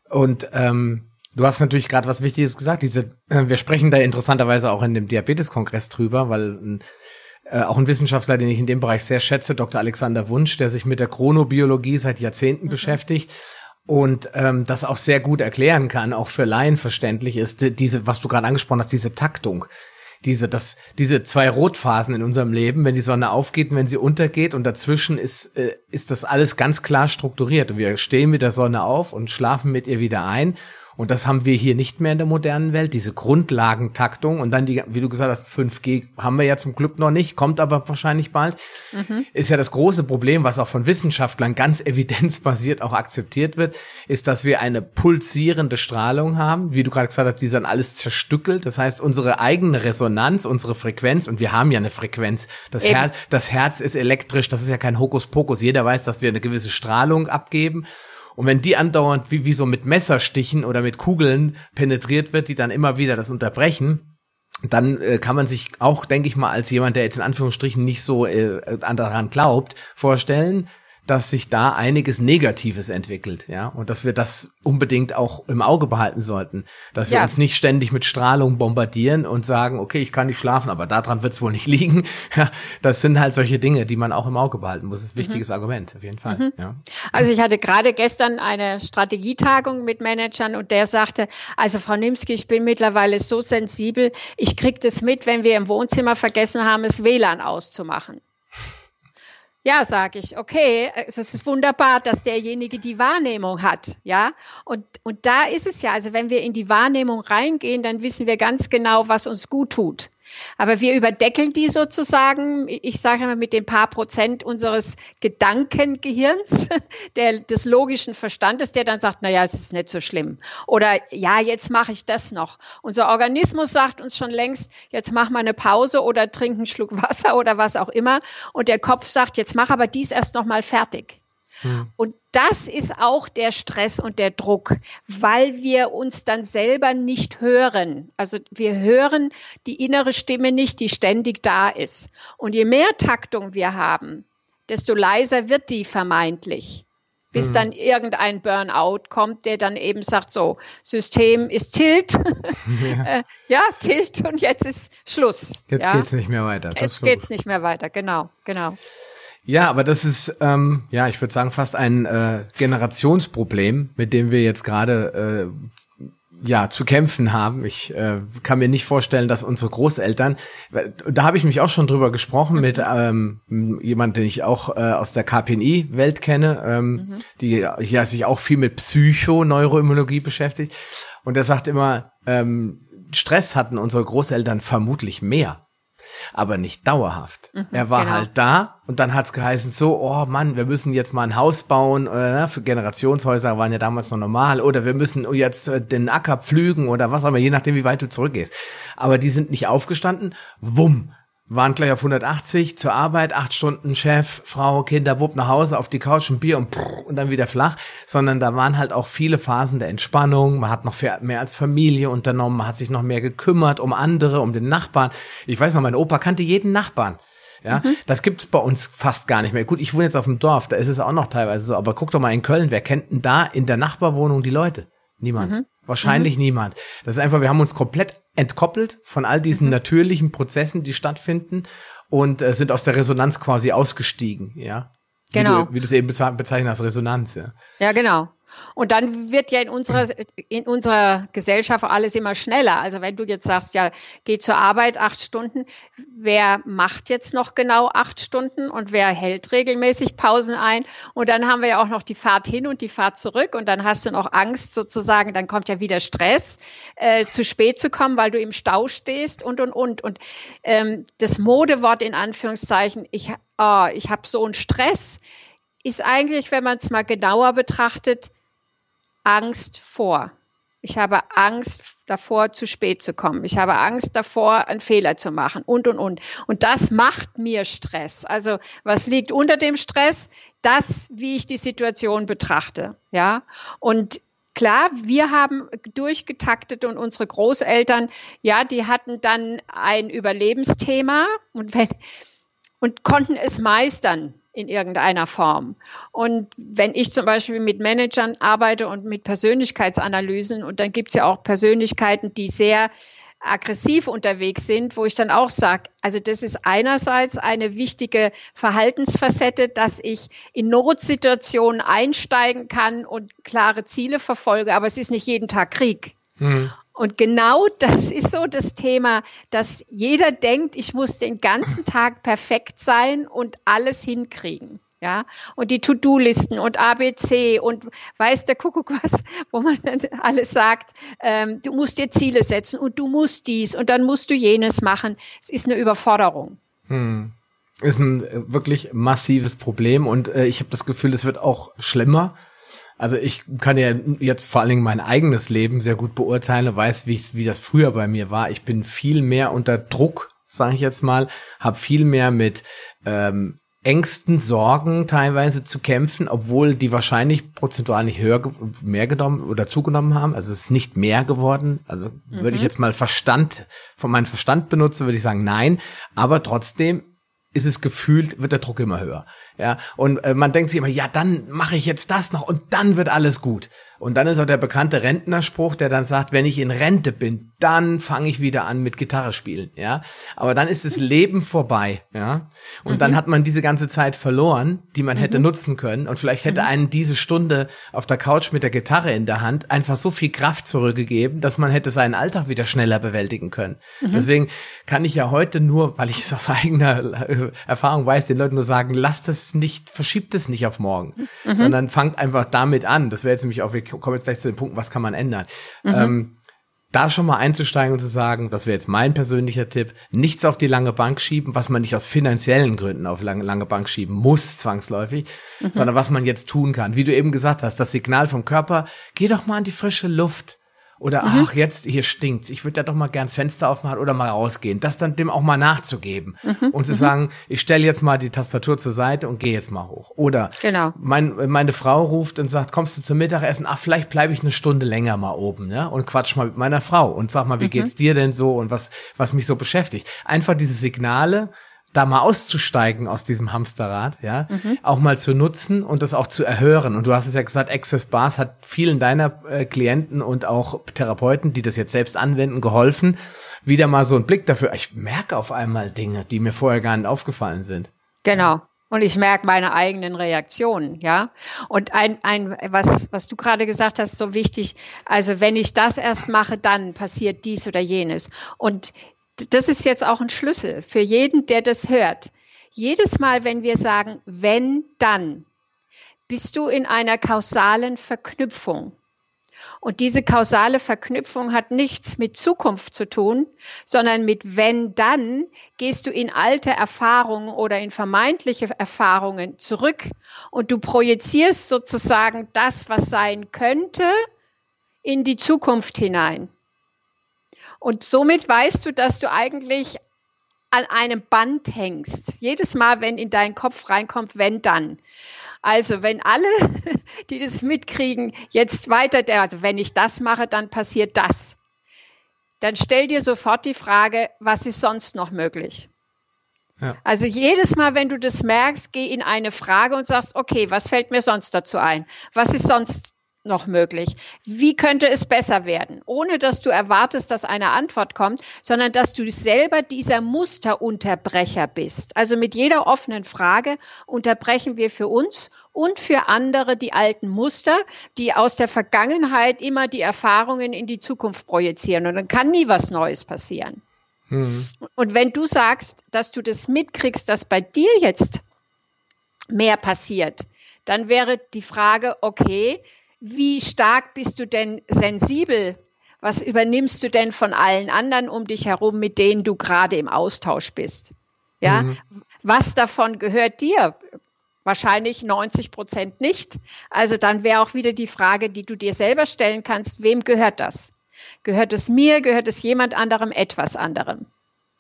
[SPEAKER 1] Und ähm, Du hast natürlich gerade was Wichtiges gesagt. Diese, äh, wir sprechen da interessanterweise auch in dem Diabetes-Kongress drüber, weil äh, auch ein Wissenschaftler, den ich in dem Bereich sehr schätze, Dr. Alexander Wunsch, der sich mit der Chronobiologie seit Jahrzehnten mhm. beschäftigt und ähm, das auch sehr gut erklären kann, auch für Laien verständlich ist, diese, was du gerade angesprochen hast, diese Taktung. Diese, das, diese zwei Rotphasen in unserem Leben, wenn die Sonne aufgeht und wenn sie untergeht und dazwischen ist, äh, ist das alles ganz klar strukturiert. Wir stehen mit der Sonne auf und schlafen mit ihr wieder ein und das haben wir hier nicht mehr in der modernen Welt, diese Grundlagentaktung. Und dann die, wie du gesagt hast, 5G haben wir ja zum Glück noch nicht, kommt aber wahrscheinlich bald. Mhm. Ist ja das große Problem, was auch von Wissenschaftlern ganz evidenzbasiert auch akzeptiert wird, ist, dass wir eine pulsierende Strahlung haben. Wie du gerade gesagt hast, die dann alles zerstückelt. Das heißt, unsere eigene Resonanz, unsere Frequenz, und wir haben ja eine Frequenz. Das, Her das Herz ist elektrisch, das ist ja kein Hokuspokus. Jeder weiß, dass wir eine gewisse Strahlung abgeben. Und wenn die andauernd wie, wie so mit Messerstichen oder mit Kugeln penetriert wird, die dann immer wieder das unterbrechen, dann äh, kann man sich auch, denke ich mal, als jemand, der jetzt in Anführungsstrichen nicht so äh, daran glaubt, vorstellen, dass sich da einiges Negatives entwickelt, ja, und dass wir das unbedingt auch im Auge behalten sollten, dass wir ja. uns nicht ständig mit Strahlung bombardieren und sagen, okay, ich kann nicht schlafen, aber daran wird es wohl nicht liegen. Ja, das sind halt solche Dinge, die man auch im Auge behalten muss. Das ist ein wichtiges mhm. Argument, auf jeden Fall. Mhm. Ja.
[SPEAKER 2] Also ich hatte gerade gestern eine Strategietagung mit Managern und der sagte, also Frau Nimski, ich bin mittlerweile so sensibel, ich krieg das mit, wenn wir im Wohnzimmer vergessen haben, das WLAN auszumachen. Ja, sage ich, okay, es ist wunderbar, dass derjenige die Wahrnehmung hat, ja. Und, und da ist es ja, also wenn wir in die Wahrnehmung reingehen, dann wissen wir ganz genau, was uns gut tut. Aber wir überdeckeln die sozusagen, ich sage immer mit den paar Prozent unseres Gedankengehirns, der, des logischen Verstandes, der dann sagt, na ja, es ist nicht so schlimm. Oder ja, jetzt mache ich das noch. Unser Organismus sagt uns schon längst, jetzt mach mal eine Pause oder trink einen Schluck Wasser oder was auch immer. Und der Kopf sagt, jetzt mach aber dies erst noch mal fertig. Hm. Und das ist auch der Stress und der Druck, weil wir uns dann selber nicht hören. Also wir hören die innere Stimme nicht, die ständig da ist. Und je mehr Taktung wir haben, desto leiser wird die vermeintlich. Bis hm. dann irgendein Burnout kommt, der dann eben sagt, so, System ist Tilt. Ja, äh, ja Tilt und jetzt ist Schluss.
[SPEAKER 1] Jetzt
[SPEAKER 2] ja?
[SPEAKER 1] geht's nicht mehr weiter.
[SPEAKER 2] Das jetzt geht's nicht mehr weiter, genau, genau.
[SPEAKER 1] Ja, aber das ist, ähm, ja, ich würde sagen, fast ein äh, Generationsproblem, mit dem wir jetzt gerade äh, ja zu kämpfen haben. Ich äh, kann mir nicht vorstellen, dass unsere Großeltern, da habe ich mich auch schon drüber gesprochen mit ähm, jemand, den ich auch äh, aus der KPNI-Welt kenne, ähm, mhm. die ja sich auch viel mit Psychoneuroimmunologie beschäftigt. Und er sagt immer, ähm, Stress hatten unsere Großeltern vermutlich mehr aber nicht dauerhaft. Mhm, er war genau. halt da und dann hat's geheißen so, oh Mann, wir müssen jetzt mal ein Haus bauen, oder ne, für Generationshäuser waren ja damals noch normal, oder wir müssen jetzt äh, den Acker pflügen oder was auch immer, je nachdem, wie weit du zurückgehst. Aber die sind nicht aufgestanden, wumm, waren gleich auf 180 zur Arbeit, acht Stunden Chef, Frau, Kinder, Bub nach Hause auf die Couch, ein Bier und, prrr, und dann wieder flach, sondern da waren halt auch viele Phasen der Entspannung. Man hat noch mehr als Familie unternommen, man hat sich noch mehr gekümmert um andere, um den Nachbarn. Ich weiß noch, mein Opa kannte jeden Nachbarn. Ja, mhm. das gibt's bei uns fast gar nicht mehr. Gut, ich wohne jetzt auf dem Dorf, da ist es auch noch teilweise so, aber guck doch mal in Köln, wer kennt denn da in der Nachbarwohnung die Leute? Niemand. Mhm. Wahrscheinlich mhm. niemand. Das ist einfach, wir haben uns komplett entkoppelt von all diesen mhm. natürlichen Prozessen, die stattfinden und äh, sind aus der Resonanz quasi ausgestiegen, ja.
[SPEAKER 2] Genau.
[SPEAKER 1] Wie du, es eben bezeichnet hast, Resonanz, ja.
[SPEAKER 2] Ja, genau. Und dann wird ja in unserer, in unserer Gesellschaft alles immer schneller. Also wenn du jetzt sagst, ja, geh zur Arbeit acht Stunden, wer macht jetzt noch genau acht Stunden und wer hält regelmäßig Pausen ein? Und dann haben wir ja auch noch die Fahrt hin und die Fahrt zurück und dann hast du noch Angst sozusagen, dann kommt ja wieder Stress, äh, zu spät zu kommen, weil du im Stau stehst und, und, und. Und ähm, das Modewort in Anführungszeichen, ich, oh, ich habe so einen Stress, ist eigentlich, wenn man es mal genauer betrachtet, Angst vor. Ich habe Angst davor, zu spät zu kommen. Ich habe Angst davor, einen Fehler zu machen und, und, und. Und das macht mir Stress. Also was liegt unter dem Stress? Das, wie ich die Situation betrachte. Ja. Und klar, wir haben durchgetaktet und unsere Großeltern, ja, die hatten dann ein Überlebensthema und wenn, und konnten es meistern in irgendeiner Form. Und wenn ich zum Beispiel mit Managern arbeite und mit Persönlichkeitsanalysen, und dann gibt es ja auch Persönlichkeiten, die sehr aggressiv unterwegs sind, wo ich dann auch sage, also das ist einerseits eine wichtige Verhaltensfacette, dass ich in Notsituationen einsteigen kann und klare Ziele verfolge, aber es ist nicht jeden Tag Krieg. Mhm. Und genau das ist so das Thema, dass jeder denkt, ich muss den ganzen Tag perfekt sein und alles hinkriegen. Ja, und die To-Do-Listen und ABC und weiß der Kuckuck was, wo man dann alles sagt, ähm, du musst dir Ziele setzen und du musst dies und dann musst du jenes machen. Es ist eine Überforderung. Hm.
[SPEAKER 1] Ist ein äh, wirklich massives Problem und äh, ich habe das Gefühl, es wird auch schlimmer also ich kann ja jetzt vor allen Dingen mein eigenes Leben sehr gut beurteilen und weiß, wie, wie das früher bei mir war. Ich bin viel mehr unter Druck, sage ich jetzt mal, habe viel mehr mit ähm, Ängsten, Sorgen teilweise zu kämpfen, obwohl die wahrscheinlich prozentual nicht höher, mehr genommen oder zugenommen haben. Also es ist nicht mehr geworden. Also mhm. würde ich mhm. jetzt mal Verstand, von meinem Verstand benutzen, würde ich sagen, nein. Aber trotzdem ist es gefühlt, wird der Druck immer höher. Ja, und äh, man denkt sich immer, ja, dann mache ich jetzt das noch und dann wird alles gut. Und dann ist auch der bekannte Rentnerspruch, der dann sagt, wenn ich in Rente bin, dann fange ich wieder an mit Gitarre spielen, ja. Aber dann ist das Leben vorbei, ja. Und mhm. dann hat man diese ganze Zeit verloren, die man hätte mhm. nutzen können. Und vielleicht hätte mhm. einen diese Stunde auf der Couch mit der Gitarre in der Hand einfach so viel Kraft zurückgegeben, dass man hätte seinen Alltag wieder schneller bewältigen können. Mhm. Deswegen kann ich ja heute nur, weil ich es aus eigener äh, Erfahrung weiß, den Leuten nur sagen, lasst es nicht, verschiebt es nicht auf morgen, mhm. sondern fangt einfach damit an. Das wäre jetzt nämlich auch, wir kommen jetzt gleich zu dem Punkt, was kann man ändern. Mhm. Ähm, da schon mal einzusteigen und zu sagen, das wäre jetzt mein persönlicher Tipp, nichts auf die lange Bank schieben, was man nicht aus finanziellen Gründen auf lange, lange Bank schieben muss, zwangsläufig, mhm. sondern was man jetzt tun kann. Wie du eben gesagt hast, das Signal vom Körper, geh doch mal in die frische Luft. Oder mhm. ach, jetzt hier stinkt's. Ich würde da doch mal gern das Fenster aufmachen oder mal rausgehen. Das dann dem auch mal nachzugeben mhm. und zu mhm. sagen, ich stelle jetzt mal die Tastatur zur Seite und gehe jetzt mal hoch. Oder
[SPEAKER 2] genau.
[SPEAKER 1] mein, meine Frau ruft und sagt, kommst du zum Mittagessen? Ach, vielleicht bleibe ich eine Stunde länger mal oben, ne? Und quatsch mal mit meiner Frau und sag mal, wie mhm. geht's dir denn so und was was mich so beschäftigt. Einfach diese Signale da mal auszusteigen aus diesem Hamsterrad, ja, mhm. auch mal zu nutzen und das auch zu erhören. Und du hast es ja gesagt, Access Bars hat vielen deiner äh, Klienten und auch Therapeuten, die das jetzt selbst anwenden, geholfen. Wieder mal so ein Blick dafür. Ich merke auf einmal Dinge, die mir vorher gar nicht aufgefallen sind.
[SPEAKER 2] Genau. Und ich merke meine eigenen Reaktionen, ja. Und ein, ein, was, was du gerade gesagt hast, so wichtig. Also wenn ich das erst mache, dann passiert dies oder jenes. Und das ist jetzt auch ein Schlüssel für jeden, der das hört. Jedes Mal, wenn wir sagen, wenn, dann, bist du in einer kausalen Verknüpfung. Und diese kausale Verknüpfung hat nichts mit Zukunft zu tun, sondern mit wenn dann gehst du in alte Erfahrungen oder in vermeintliche Erfahrungen zurück und du projizierst sozusagen das, was sein könnte, in die Zukunft hinein. Und somit weißt du, dass du eigentlich an einem Band hängst. Jedes Mal, wenn in deinen Kopf reinkommt, wenn dann. Also wenn alle, die das mitkriegen, jetzt weiter, also wenn ich das mache, dann passiert das. Dann stell dir sofort die Frage, was ist sonst noch möglich? Ja. Also jedes Mal, wenn du das merkst, geh in eine Frage und sagst, okay, was fällt mir sonst dazu ein? Was ist sonst noch möglich? Wie könnte es besser werden? Ohne dass du erwartest, dass eine Antwort kommt, sondern dass du selber dieser Musterunterbrecher bist. Also mit jeder offenen Frage unterbrechen wir für uns und für andere die alten Muster, die aus der Vergangenheit immer die Erfahrungen in die Zukunft projizieren. Und dann kann nie was Neues passieren. Mhm. Und wenn du sagst, dass du das mitkriegst, dass bei dir jetzt mehr passiert, dann wäre die Frage, okay, wie stark bist du denn sensibel? Was übernimmst du denn von allen anderen um dich herum, mit denen du gerade im Austausch bist? Ja, mhm. was davon gehört dir? Wahrscheinlich 90 Prozent nicht. Also dann wäre auch wieder die Frage, die du dir selber stellen kannst, wem gehört das? Gehört es mir? Gehört es jemand anderem, etwas anderem?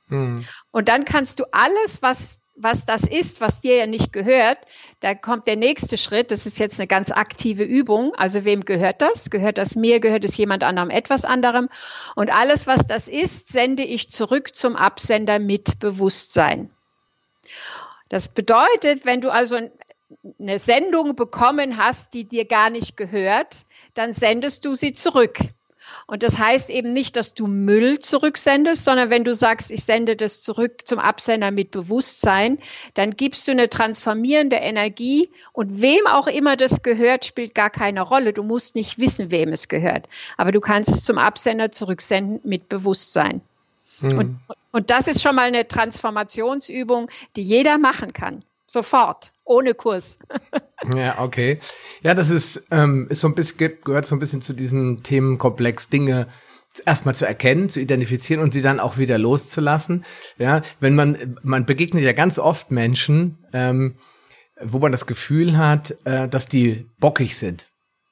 [SPEAKER 2] Mhm. Und dann kannst du alles, was was das ist, was dir ja nicht gehört, da kommt der nächste Schritt. Das ist jetzt eine ganz aktive Übung. Also wem gehört das? Gehört das mir? Gehört es jemand anderem, etwas anderem? Und alles, was das ist, sende ich zurück zum Absender mit Bewusstsein. Das bedeutet, wenn du also eine Sendung bekommen hast, die dir gar nicht gehört, dann sendest du sie zurück. Und das heißt eben nicht, dass du Müll zurücksendest, sondern wenn du sagst, ich sende das zurück zum Absender mit Bewusstsein, dann gibst du eine transformierende Energie und wem auch immer das gehört, spielt gar keine Rolle. Du musst nicht wissen, wem es gehört. Aber du kannst es zum Absender zurücksenden mit Bewusstsein. Hm. Und, und das ist schon mal eine Transformationsübung, die jeder machen kann. Sofort, ohne Kurs.
[SPEAKER 1] ja, okay. Ja, das ist, ähm, ist so ein bisschen, gehört so ein bisschen zu diesem Themenkomplex Dinge erstmal zu erkennen, zu identifizieren und sie dann auch wieder loszulassen. Ja, wenn man, man begegnet ja ganz oft Menschen, ähm, wo man das Gefühl hat, äh, dass die bockig sind.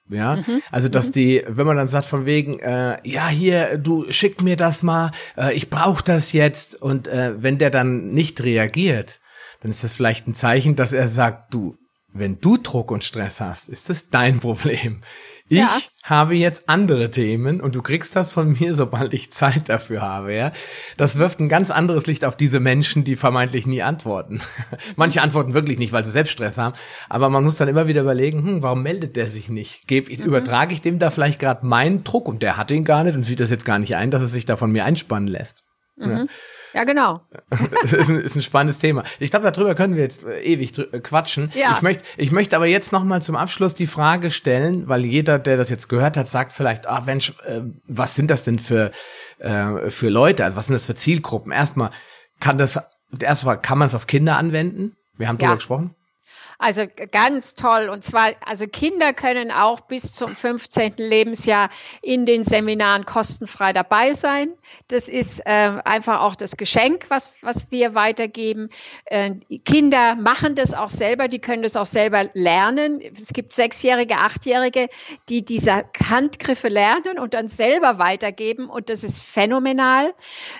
[SPEAKER 1] Ja, mhm. also dass mhm. die, wenn man dann sagt von wegen, äh, ja hier, du schick mir das mal, äh, ich brauche das jetzt und äh, wenn der dann nicht reagiert, dann ist das vielleicht ein Zeichen, dass er sagt, du, wenn du Druck und Stress hast, ist das dein Problem. Ich ja. habe jetzt andere Themen und du kriegst das von mir, sobald ich Zeit dafür habe, ja. Das wirft ein ganz anderes Licht auf diese Menschen, die vermeintlich nie antworten. Manche antworten wirklich nicht, weil sie selbst Stress haben. Aber man muss dann immer wieder überlegen, hm, warum meldet der sich nicht? Geb, mhm. Übertrage ich dem da vielleicht gerade meinen Druck und der hat ihn gar nicht und sieht das jetzt gar nicht ein, dass er sich da von mir einspannen lässt.
[SPEAKER 2] Mhm. Ja. Ja, genau.
[SPEAKER 1] das ist ein, ist ein spannendes Thema. Ich glaube, darüber können wir jetzt äh, ewig äh, quatschen. Ja. Ich möchte ich möchte aber jetzt noch mal zum Abschluss die Frage stellen, weil jeder, der das jetzt gehört hat, sagt vielleicht, ah, Mensch, äh, was sind das denn für, äh, für Leute? Also was sind das für Zielgruppen? Erstmal, kann das, erstmal, kann man es auf Kinder anwenden? Wir haben darüber gesprochen.
[SPEAKER 2] Also ganz toll. Und zwar, also Kinder können auch bis zum 15. Lebensjahr in den Seminaren kostenfrei dabei sein. Das ist äh, einfach auch das Geschenk, was, was wir weitergeben. Äh, Kinder machen das auch selber, die können das auch selber lernen. Es gibt Sechsjährige, Achtjährige, die diese Handgriffe lernen und dann selber weitergeben. Und das ist phänomenal.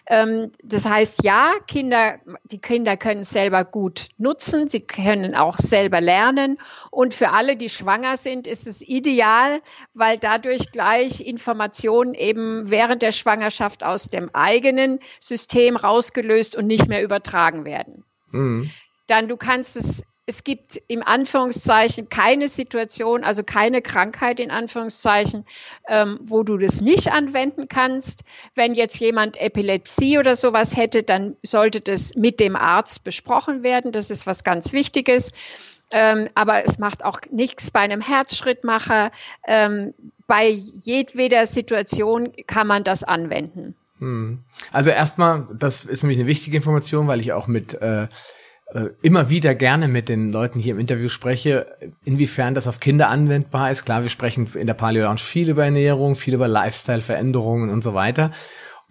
[SPEAKER 2] Ähm, das heißt, ja, Kinder, die Kinder können es selber gut nutzen. Sie können auch selber selber lernen. Und für alle, die schwanger sind, ist es ideal, weil dadurch gleich Informationen eben während der Schwangerschaft aus dem eigenen System rausgelöst und nicht mehr übertragen werden. Mhm. Dann du kannst es es gibt im Anführungszeichen keine Situation, also keine Krankheit in Anführungszeichen, ähm, wo du das nicht anwenden kannst. Wenn jetzt jemand Epilepsie oder sowas hätte, dann sollte das mit dem Arzt besprochen werden. Das ist was ganz Wichtiges. Ähm, aber es macht auch nichts bei einem Herzschrittmacher. Ähm, bei jedweder Situation kann man das anwenden.
[SPEAKER 1] Hm. Also erstmal, das ist nämlich eine wichtige Information, weil ich auch mit äh, äh, immer wieder gerne mit den Leuten hier im Interview spreche, inwiefern das auf Kinder anwendbar ist. Klar, wir sprechen in der Paleo Lounge viel über Ernährung, viel über Lifestyle-Veränderungen und so weiter.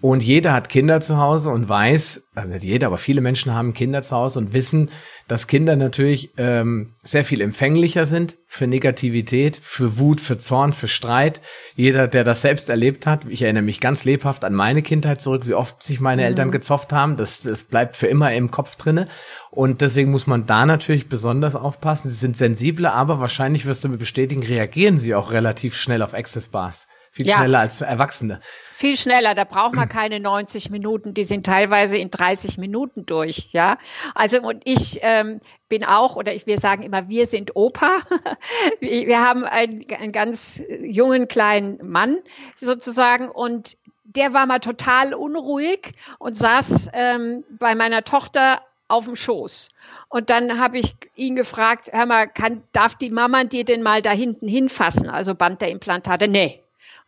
[SPEAKER 1] Und jeder hat Kinder zu Hause und weiß, also nicht jeder, aber viele Menschen haben Kinder zu Hause und wissen, dass Kinder natürlich ähm, sehr viel empfänglicher sind für Negativität, für Wut, für Zorn, für Streit. Jeder, der das selbst erlebt hat, ich erinnere mich ganz lebhaft an meine Kindheit zurück, wie oft sich meine mhm. Eltern gezofft haben. Das, das bleibt für immer im Kopf drinne. Und deswegen muss man da natürlich besonders aufpassen. Sie sind sensibler, aber wahrscheinlich wirst du mir bestätigen, reagieren sie auch relativ schnell auf Access Bars. Viel ja. schneller als Erwachsene.
[SPEAKER 2] Viel schneller, da braucht man keine 90 Minuten, die sind teilweise in 30 Minuten durch, ja. Also und ich ähm, bin auch, oder ich, wir sagen immer, wir sind Opa. wir haben einen, einen ganz jungen kleinen Mann sozusagen und der war mal total unruhig und saß ähm, bei meiner Tochter auf dem Schoß. Und dann habe ich ihn gefragt, hör mal, kann, darf die Mama dir denn mal da hinten hinfassen? Also Band der Implantate? Nee,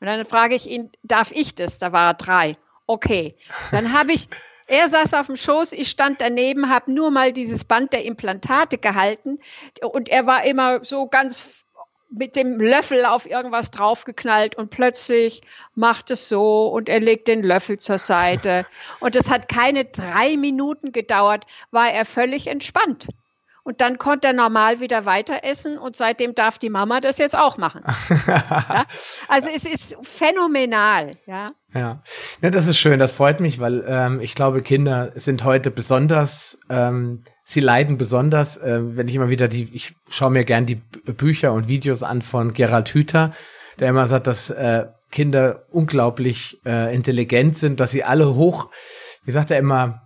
[SPEAKER 2] und dann frage ich ihn, darf ich das? Da war er drei. Okay. Dann habe ich, er saß auf dem Schoß, ich stand daneben, habe nur mal dieses Band der Implantate gehalten und er war immer so ganz mit dem Löffel auf irgendwas draufgeknallt und plötzlich macht es so und er legt den Löffel zur Seite. Und es hat keine drei Minuten gedauert, war er völlig entspannt. Und dann konnte er normal wieder weiter essen und seitdem darf die Mama das jetzt auch machen. ja? Also es ist phänomenal, ja.
[SPEAKER 1] Ja. ja, das ist schön, das freut mich, weil ähm, ich glaube, Kinder sind heute besonders, ähm, sie leiden besonders, äh, wenn ich immer wieder die, ich schaue mir gern die Bücher und Videos an von Gerald Hüther, der immer sagt, dass äh, Kinder unglaublich äh, intelligent sind, dass sie alle hoch, wie sagt er immer,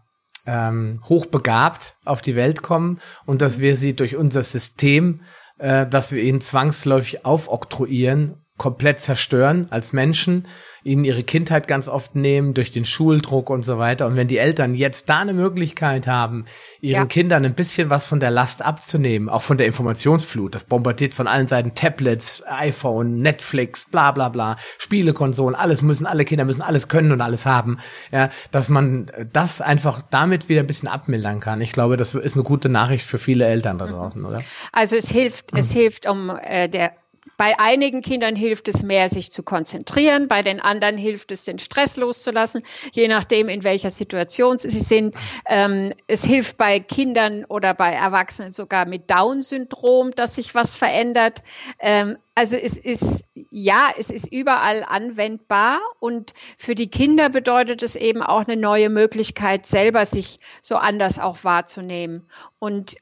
[SPEAKER 1] ähm, hochbegabt auf die Welt kommen und dass wir sie durch unser System, äh, dass wir ihnen zwangsläufig aufoktroyieren, komplett zerstören als Menschen ihnen ihre Kindheit ganz oft nehmen durch den Schuldruck und so weiter. Und wenn die Eltern jetzt da eine Möglichkeit haben, ihren ja. Kindern ein bisschen was von der Last abzunehmen, auch von der Informationsflut, das bombardiert von allen Seiten Tablets, iPhone, Netflix, bla bla bla, Spielekonsolen, alles müssen, alle Kinder müssen alles können und alles haben, ja, dass man das einfach damit wieder ein bisschen abmildern kann. Ich glaube, das ist eine gute Nachricht für viele Eltern da draußen, oder?
[SPEAKER 2] Also es hilft, es hilft, um äh, der bei einigen Kindern hilft es mehr, sich zu konzentrieren, bei den anderen hilft es, den Stress loszulassen, je nachdem, in welcher Situation sie sind. Ähm, es hilft bei Kindern oder bei Erwachsenen sogar mit Down-Syndrom, dass sich was verändert. Ähm, also es ist, ja, es ist überall anwendbar und für die Kinder bedeutet es eben auch eine neue Möglichkeit, selber sich so anders auch wahrzunehmen. Und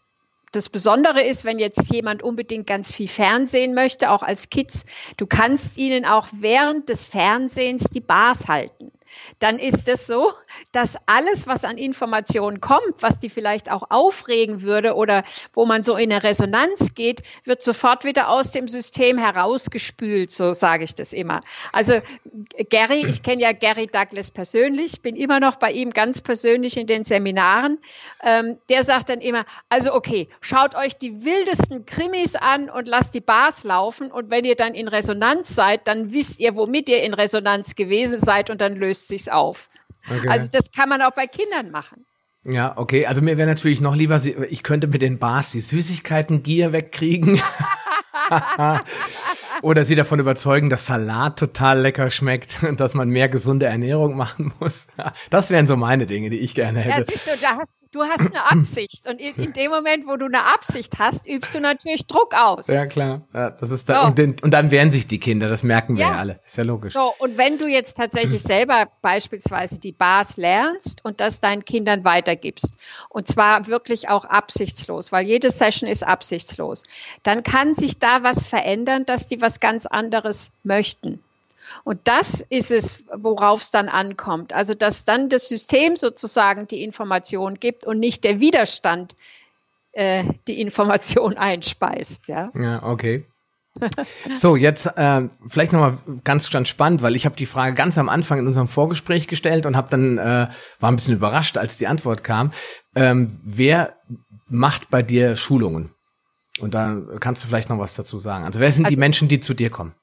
[SPEAKER 2] das Besondere ist, wenn jetzt jemand unbedingt ganz viel Fernsehen möchte, auch als Kids, du kannst ihnen auch während des Fernsehens die Bars halten. Dann ist es so, dass alles, was an Informationen kommt, was die vielleicht auch aufregen würde oder wo man so in eine Resonanz geht, wird sofort wieder aus dem System herausgespült, so sage ich das immer. Also Gary, ich kenne ja Gary Douglas persönlich, bin immer noch bei ihm ganz persönlich in den Seminaren. Ähm, der sagt dann immer, also okay, schaut euch die wildesten Krimis an und lasst die Bars laufen und wenn ihr dann in Resonanz seid, dann wisst ihr, womit ihr in Resonanz gewesen seid und dann löst sich's auf. Okay. Also das kann man auch bei Kindern machen.
[SPEAKER 1] Ja, okay. Also mir wäre natürlich noch lieber, ich könnte mit den Bars die Süßigkeiten-Gier wegkriegen. Oder sie davon überzeugen, dass Salat total lecker schmeckt und dass man mehr gesunde Ernährung machen muss. Das wären so meine Dinge, die ich gerne hätte. Ja,
[SPEAKER 2] siehst du, da hast, du hast eine Absicht. Und in, in, dem Moment, wo du eine Absicht hast, übst du natürlich Druck aus.
[SPEAKER 1] Ja, klar. Ja, das ist da, so. und, den, und, dann wehren sich die Kinder, das merken wir ja. ja alle. Ist ja logisch.
[SPEAKER 2] So, und wenn du jetzt tatsächlich selber beispielsweise die Bars lernst und das deinen Kindern weitergibst, und zwar wirklich auch absichtslos, weil jede Session ist absichtslos, dann kann sich da was verändern, dass die was ganz anderes möchten. Und das ist es, worauf es dann ankommt. Also, dass dann das System sozusagen die Information gibt und nicht der Widerstand äh, die Information einspeist. Ja,
[SPEAKER 1] ja okay. So, jetzt äh, vielleicht nochmal ganz, ganz spannend, weil ich habe die Frage ganz am Anfang in unserem Vorgespräch gestellt und habe dann äh, war ein bisschen überrascht, als die Antwort kam. Ähm, wer macht bei dir Schulungen? Und da kannst du vielleicht noch was dazu sagen. Also wer sind also, die Menschen, die zu dir kommen?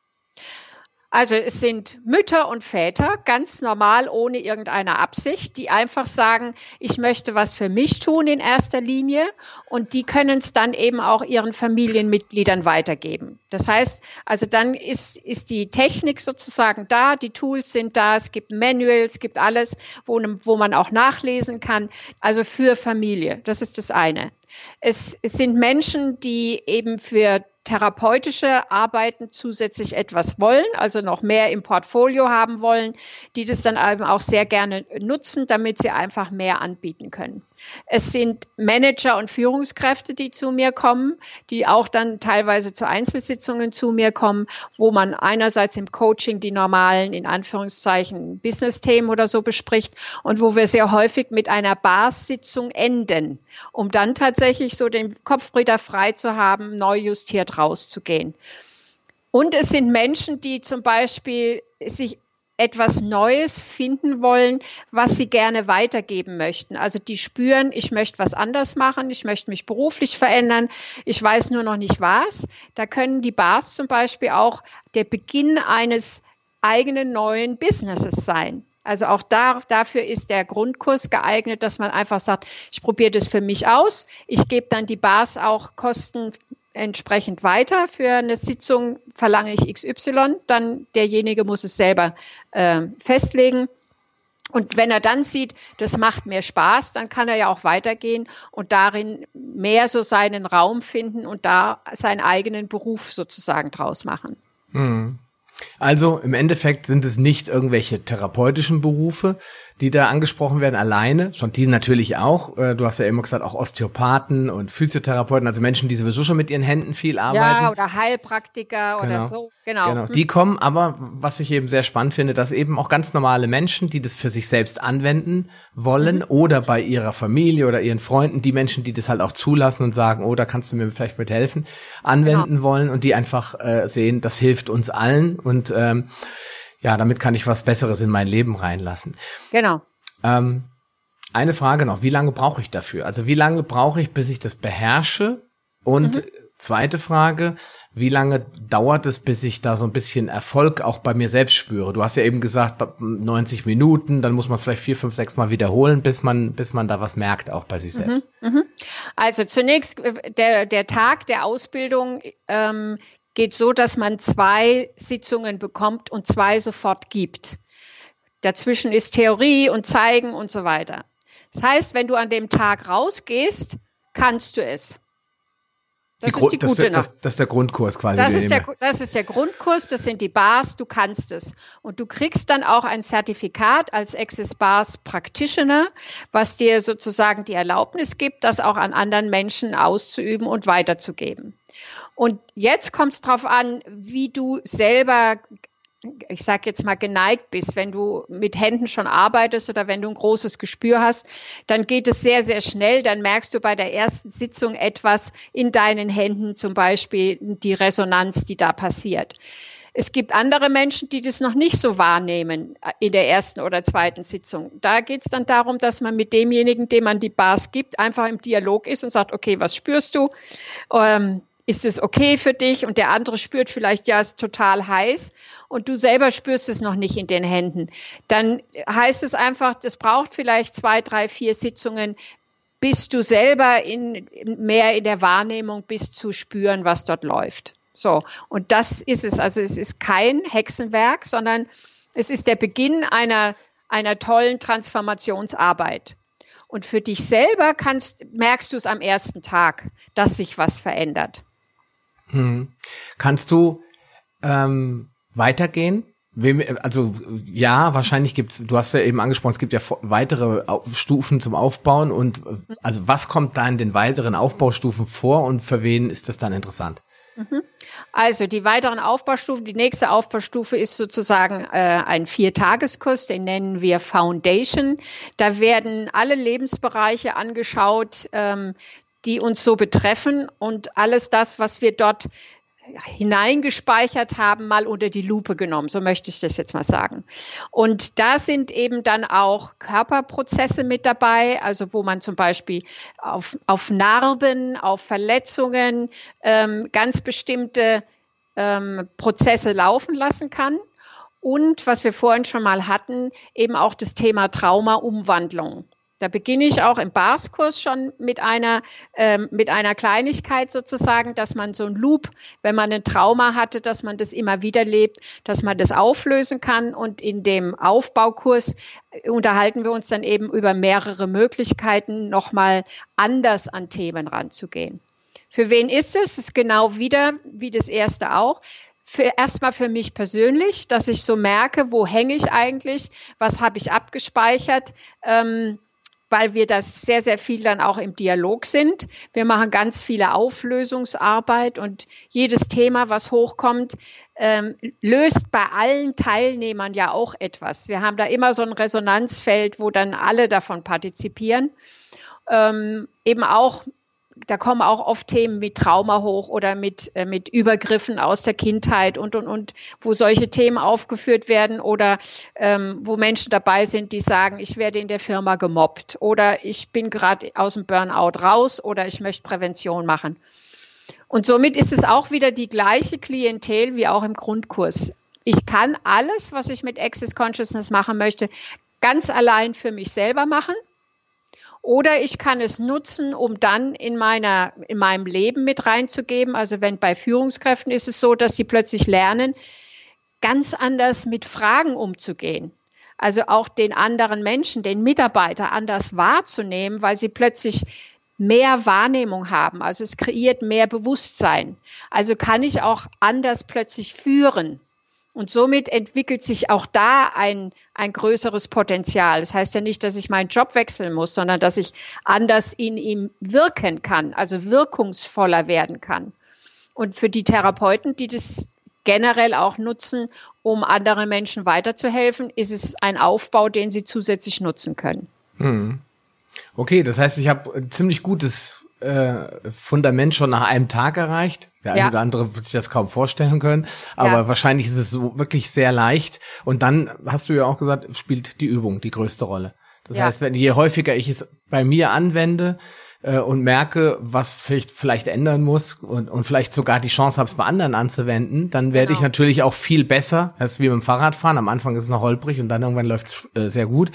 [SPEAKER 2] Also es sind Mütter und Väter, ganz normal, ohne irgendeine Absicht, die einfach sagen, ich möchte was für mich tun in erster Linie und die können es dann eben auch ihren Familienmitgliedern weitergeben. Das heißt, also dann ist, ist die Technik sozusagen da, die Tools sind da, es gibt Manuals, es gibt alles, wo, wo man auch nachlesen kann, also für Familie. Das ist das eine. Es, es sind Menschen, die eben für therapeutische Arbeiten zusätzlich etwas wollen, also noch mehr im Portfolio haben wollen, die das dann eben auch sehr gerne nutzen, damit sie einfach mehr anbieten können. Es sind Manager und Führungskräfte, die zu mir kommen, die auch dann teilweise zu Einzelsitzungen zu mir kommen, wo man einerseits im Coaching die normalen, in Anführungszeichen, Business-Themen oder so bespricht und wo wir sehr häufig mit einer Bars-Sitzung enden, um dann tatsächlich so den Kopf wieder frei zu haben, neu justiert rauszugehen. Und es sind Menschen, die zum Beispiel sich etwas Neues finden wollen, was sie gerne weitergeben möchten. Also die spüren, ich möchte was anders machen, ich möchte mich beruflich verändern, ich weiß nur noch nicht was. Da können die Bars zum Beispiel auch der Beginn eines eigenen neuen Businesses sein. Also auch da, dafür ist der Grundkurs geeignet, dass man einfach sagt, ich probiere das für mich aus. Ich gebe dann die Bars auch kosten entsprechend weiter. Für eine Sitzung verlange ich XY, dann derjenige muss es selber äh, festlegen. Und wenn er dann sieht, das macht mir Spaß, dann kann er ja auch weitergehen und darin mehr so seinen Raum finden und da seinen eigenen Beruf sozusagen draus machen.
[SPEAKER 1] Mhm. Also im Endeffekt sind es nicht irgendwelche therapeutischen Berufe, die da angesprochen werden, alleine. Schon die natürlich auch. Äh, du hast ja immer gesagt, auch Osteopathen und Physiotherapeuten, also Menschen, die sowieso schon mit ihren Händen viel arbeiten.
[SPEAKER 2] Ja, oder Heilpraktiker genau. oder so. Genau. genau.
[SPEAKER 1] Die kommen aber, was ich eben sehr spannend finde, dass eben auch ganz normale Menschen, die das für sich selbst anwenden wollen mhm. oder bei ihrer Familie oder ihren Freunden, die Menschen, die das halt auch zulassen und sagen, oh, da kannst du mir vielleicht mit helfen, anwenden genau. wollen und die einfach äh, sehen, das hilft uns allen und ähm, ja, damit kann ich was Besseres in mein Leben reinlassen.
[SPEAKER 2] Genau.
[SPEAKER 1] Ähm, eine Frage noch, wie lange brauche ich dafür? Also wie lange brauche ich, bis ich das beherrsche? Und mhm. zweite Frage, wie lange dauert es, bis ich da so ein bisschen Erfolg auch bei mir selbst spüre? Du hast ja eben gesagt, 90 Minuten, dann muss man es vielleicht vier, fünf, sechs Mal wiederholen, bis man, bis man da was merkt, auch bei sich mhm, selbst. Mhm,
[SPEAKER 2] also zunächst, äh, der, der Tag der Ausbildung ähm, geht so, dass man zwei Sitzungen bekommt und zwei sofort gibt. Dazwischen ist Theorie und Zeigen und so weiter. Das heißt, wenn du an dem Tag rausgehst, kannst du es.
[SPEAKER 1] Das die ist die das, gute das, das, ist der Grundkurs quasi.
[SPEAKER 2] Das ist der, das ist der Grundkurs, das sind die Bars, du kannst es. Und du kriegst dann auch ein Zertifikat als Access Bars Practitioner, was dir sozusagen die Erlaubnis gibt, das auch an anderen Menschen auszuüben und weiterzugeben. Und jetzt kommt es darauf an, wie du selber ich sage jetzt mal geneigt bist, wenn du mit Händen schon arbeitest oder wenn du ein großes Gespür hast, dann geht es sehr, sehr schnell. Dann merkst du bei der ersten Sitzung etwas in deinen Händen, zum Beispiel die Resonanz, die da passiert. Es gibt andere Menschen, die das noch nicht so wahrnehmen in der ersten oder zweiten Sitzung. Da geht es dann darum, dass man mit demjenigen, dem man die Bars gibt, einfach im Dialog ist und sagt, okay, was spürst du? Ähm, ist es okay für dich? Und der andere spürt vielleicht, ja, es ist total heiß und du selber spürst es noch nicht in den Händen. Dann heißt es einfach, das braucht vielleicht zwei, drei, vier Sitzungen, bis du selber in, mehr in der Wahrnehmung bist zu spüren, was dort läuft. So. Und das ist es. Also es ist kein Hexenwerk, sondern es ist der Beginn einer, einer tollen Transformationsarbeit. Und für dich selber kannst, merkst du es am ersten Tag, dass sich was verändert.
[SPEAKER 1] Hm. Kannst du ähm, weitergehen? Also ja, wahrscheinlich gibt's. Du hast ja eben angesprochen, es gibt ja weitere Stufen zum Aufbauen und also was kommt da in den weiteren Aufbaustufen vor und für wen ist das dann interessant?
[SPEAKER 2] Mhm. Also die weiteren Aufbaustufen, die nächste Aufbaustufe ist sozusagen äh, ein Viertageskurs, den nennen wir Foundation. Da werden alle Lebensbereiche angeschaut, ähm, die uns so betreffen und alles das, was wir dort hineingespeichert haben, mal unter die Lupe genommen. So möchte ich das jetzt mal sagen. Und da sind eben dann auch Körperprozesse mit dabei, also wo man zum Beispiel auf, auf Narben, auf Verletzungen ähm, ganz bestimmte ähm, Prozesse laufen lassen kann. Und was wir vorhin schon mal hatten, eben auch das Thema Traumaumwandlung. Da beginne ich auch im Barskurs schon mit einer, ähm, mit einer Kleinigkeit sozusagen, dass man so ein Loop, wenn man ein Trauma hatte, dass man das immer wieder lebt, dass man das auflösen kann. Und in dem Aufbaukurs unterhalten wir uns dann eben über mehrere Möglichkeiten, nochmal anders an Themen ranzugehen. Für wen ist es? Es ist genau wieder wie das erste auch für, erstmal für mich persönlich, dass ich so merke, wo hänge ich eigentlich, was habe ich abgespeichert, ähm, weil wir das sehr, sehr viel dann auch im Dialog sind. Wir machen ganz viele Auflösungsarbeit und jedes Thema, was hochkommt, ähm, löst bei allen Teilnehmern ja auch etwas. Wir haben da immer so ein Resonanzfeld, wo dann alle davon partizipieren. Ähm, eben auch da kommen auch oft Themen mit Trauma hoch oder mit, äh, mit Übergriffen aus der Kindheit und, und, und, wo solche Themen aufgeführt werden oder ähm, wo Menschen dabei sind, die sagen, ich werde in der Firma gemobbt oder ich bin gerade aus dem Burnout raus oder ich möchte Prävention machen. Und somit ist es auch wieder die gleiche Klientel wie auch im Grundkurs. Ich kann alles, was ich mit Access Consciousness machen möchte, ganz allein für mich selber machen oder ich kann es nutzen, um dann in meiner, in meinem Leben mit reinzugeben. Also wenn bei Führungskräften ist es so, dass sie plötzlich lernen, ganz anders mit Fragen umzugehen. Also auch den anderen Menschen, den Mitarbeiter anders wahrzunehmen, weil sie plötzlich mehr Wahrnehmung haben. Also es kreiert mehr Bewusstsein. Also kann ich auch anders plötzlich führen. Und somit entwickelt sich auch da ein, ein größeres Potenzial. Das heißt ja nicht, dass ich meinen Job wechseln muss, sondern dass ich anders in ihm wirken kann, also wirkungsvoller werden kann. Und für die Therapeuten, die das generell auch nutzen, um anderen Menschen weiterzuhelfen, ist es ein Aufbau, den sie zusätzlich nutzen können. Hm.
[SPEAKER 1] Okay, das heißt, ich habe ein ziemlich gutes äh, Fundament schon nach einem Tag erreicht. Der eine oder andere wird sich das kaum vorstellen können, aber ja. wahrscheinlich ist es so wirklich sehr leicht. Und dann hast du ja auch gesagt, spielt die Übung die größte Rolle. Das ja. heißt, wenn je häufiger ich es bei mir anwende äh, und merke, was vielleicht, vielleicht ändern muss und, und vielleicht sogar die Chance habe, es bei anderen anzuwenden, dann werde genau. ich natürlich auch viel besser. Das ist wie mit dem Fahrradfahren. Am Anfang ist es noch holprig und dann irgendwann läuft es äh, sehr gut.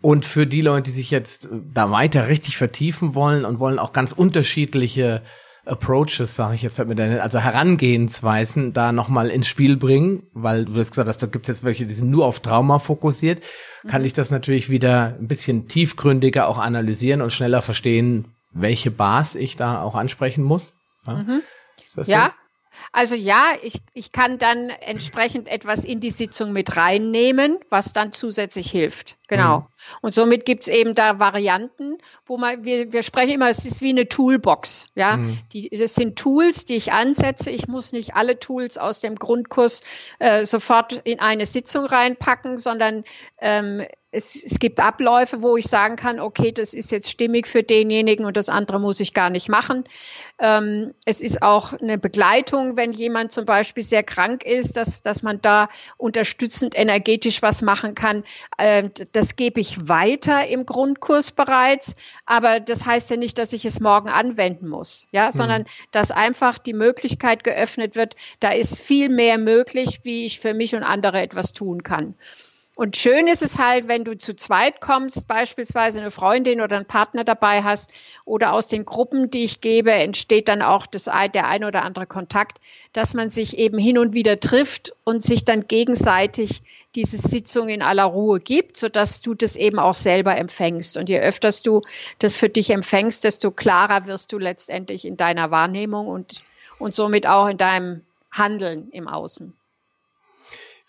[SPEAKER 1] Und für die Leute, die sich jetzt äh, da weiter richtig vertiefen wollen und wollen auch ganz unterschiedliche Approaches, sage ich jetzt, fällt mir da also Herangehensweisen da nochmal ins Spiel bringen, weil du hast gesagt hast, da gibt's jetzt welche, die sind nur auf Trauma fokussiert, kann mhm. ich das natürlich wieder ein bisschen tiefgründiger auch analysieren und schneller verstehen, welche Bars ich da auch ansprechen muss.
[SPEAKER 2] Ja, mhm. ja also ja, ich, ich kann dann entsprechend etwas in die Sitzung mit reinnehmen, was dann zusätzlich hilft. Genau. Mhm. Und somit gibt's eben da Varianten, wo man, wir, wir sprechen immer, es ist wie eine Toolbox. Ja, mhm. die, das sind Tools, die ich ansetze. Ich muss nicht alle Tools aus dem Grundkurs äh, sofort in eine Sitzung reinpacken, sondern ähm, es, es gibt Abläufe, wo ich sagen kann, okay, das ist jetzt stimmig für denjenigen und das andere muss ich gar nicht machen. Ähm, es ist auch eine Begleitung, wenn jemand zum Beispiel sehr krank ist, dass, dass man da unterstützend energetisch was machen kann. Ähm, das gebe ich weiter im Grundkurs bereits, aber das heißt ja nicht, dass ich es morgen anwenden muss, ja, mhm. sondern dass einfach die Möglichkeit geöffnet wird, da ist viel mehr möglich, wie ich für mich und andere etwas tun kann. Und schön ist es halt, wenn du zu zweit kommst, beispielsweise eine Freundin oder einen Partner dabei hast oder aus den Gruppen, die ich gebe, entsteht dann auch das, der ein oder andere Kontakt, dass man sich eben hin und wieder trifft und sich dann gegenseitig diese Sitzung in aller Ruhe gibt, sodass du das eben auch selber empfängst. Und je öfter du das für dich empfängst, desto klarer wirst du letztendlich in deiner Wahrnehmung und, und somit auch in deinem Handeln im Außen.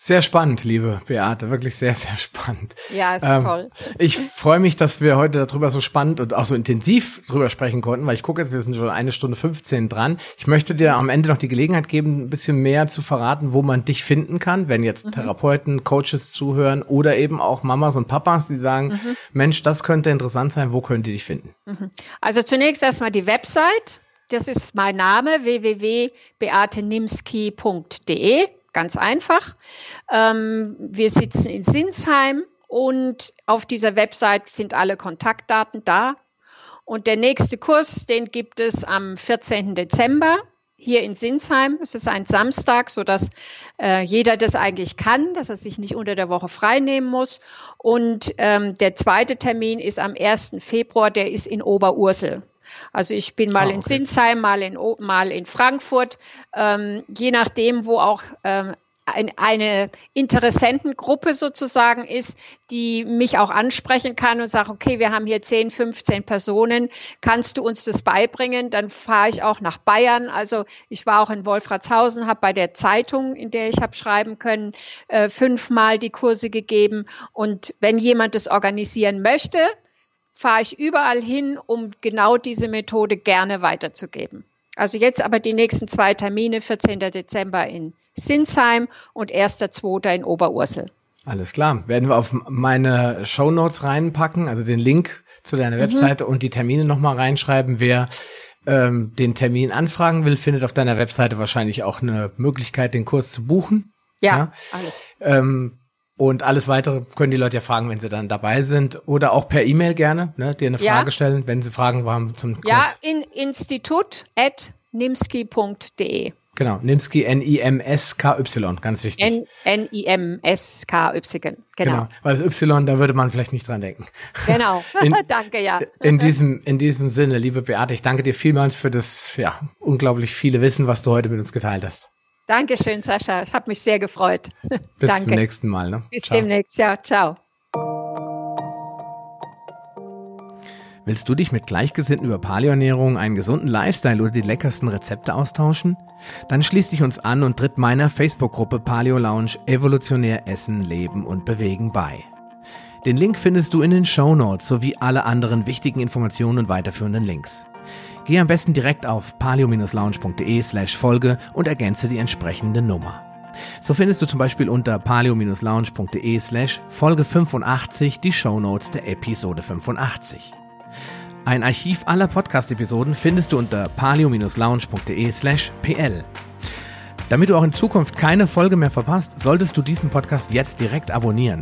[SPEAKER 1] Sehr spannend, liebe Beate, wirklich sehr, sehr spannend.
[SPEAKER 2] Ja, ist ähm, toll.
[SPEAKER 1] Ich freue mich, dass wir heute darüber so spannend und auch so intensiv drüber sprechen konnten, weil ich gucke jetzt, wir sind schon eine Stunde 15 dran. Ich möchte dir am Ende noch die Gelegenheit geben, ein bisschen mehr zu verraten, wo man dich finden kann, wenn jetzt mhm. Therapeuten, Coaches zuhören oder eben auch Mamas und Papas, die sagen, mhm. Mensch, das könnte interessant sein, wo können die dich finden?
[SPEAKER 2] Mhm. Also zunächst erstmal die Website. Das ist mein Name, www.beatenimski.de ganz einfach. Ähm, wir sitzen in Sinsheim und auf dieser Website sind alle Kontaktdaten da. Und der nächste Kurs, den gibt es am 14. Dezember hier in Sinsheim. Es ist ein Samstag, sodass äh, jeder das eigentlich kann, dass er sich nicht unter der Woche frei nehmen muss. Und ähm, der zweite Termin ist am 1. Februar, der ist in Oberursel. Also ich bin mal ah, okay. in Sinsheim, mal in, mal in Frankfurt, ähm, je nachdem, wo auch ähm, ein, eine Interessentengruppe sozusagen ist, die mich auch ansprechen kann und sagt, okay, wir haben hier 10, 15 Personen, kannst du uns das beibringen? Dann fahre ich auch nach Bayern. Also ich war auch in Wolfratshausen, habe bei der Zeitung, in der ich habe schreiben können, äh, fünfmal die Kurse gegeben. Und wenn jemand das organisieren möchte, fahre ich überall hin, um genau diese Methode gerne weiterzugeben. Also jetzt aber die nächsten zwei Termine, 14. Dezember in Sinsheim und 1.2. in Oberursel.
[SPEAKER 1] Alles klar. Werden wir auf meine Show Notes reinpacken, also den Link zu deiner mhm. Webseite und die Termine nochmal reinschreiben. Wer ähm, den Termin anfragen will, findet auf deiner Webseite wahrscheinlich auch eine Möglichkeit, den Kurs zu buchen.
[SPEAKER 2] Ja, ja. alles. Ähm,
[SPEAKER 1] und alles weitere können die Leute ja fragen, wenn sie dann dabei sind. Oder auch per E-Mail gerne, ne, dir eine Frage ja. stellen, wenn sie Fragen haben zum Kurs.
[SPEAKER 2] Ja, in institut.nimski.de.
[SPEAKER 1] Genau, Nimski, N-I-M-S-K-Y, ganz wichtig.
[SPEAKER 2] N-I-M-S-K-Y, genau. genau.
[SPEAKER 1] Weil das Y, da würde man vielleicht nicht dran denken.
[SPEAKER 2] Genau, in, danke, ja.
[SPEAKER 1] In diesem, in diesem Sinne, liebe Beate, ich danke dir vielmals für das, ja, unglaublich viele Wissen, was du heute mit uns geteilt hast.
[SPEAKER 2] Dankeschön, Sascha. Ich habe mich sehr gefreut.
[SPEAKER 1] Bis Danke. zum nächsten Mal. Ne?
[SPEAKER 2] Bis ciao. demnächst. Ja, ciao.
[SPEAKER 1] Willst du dich mit Gleichgesinnten über Paleoernährung, einen gesunden Lifestyle oder die leckersten Rezepte austauschen? Dann schließ dich uns an und tritt meiner Facebook-Gruppe Paleo Lounge Evolutionär Essen, Leben und Bewegen bei. Den Link findest du in den Show Notes sowie alle anderen wichtigen Informationen und weiterführenden Links. Geh am besten direkt auf paleo-lounge.de slash Folge und ergänze die entsprechende Nummer. So findest du zum Beispiel unter paleo-lounge.de slash Folge 85 die Shownotes der Episode 85. Ein Archiv aller Podcast-Episoden findest du unter paleo-lounge.de slash pl. Damit du auch in Zukunft keine Folge mehr verpasst, solltest du diesen Podcast jetzt direkt abonnieren.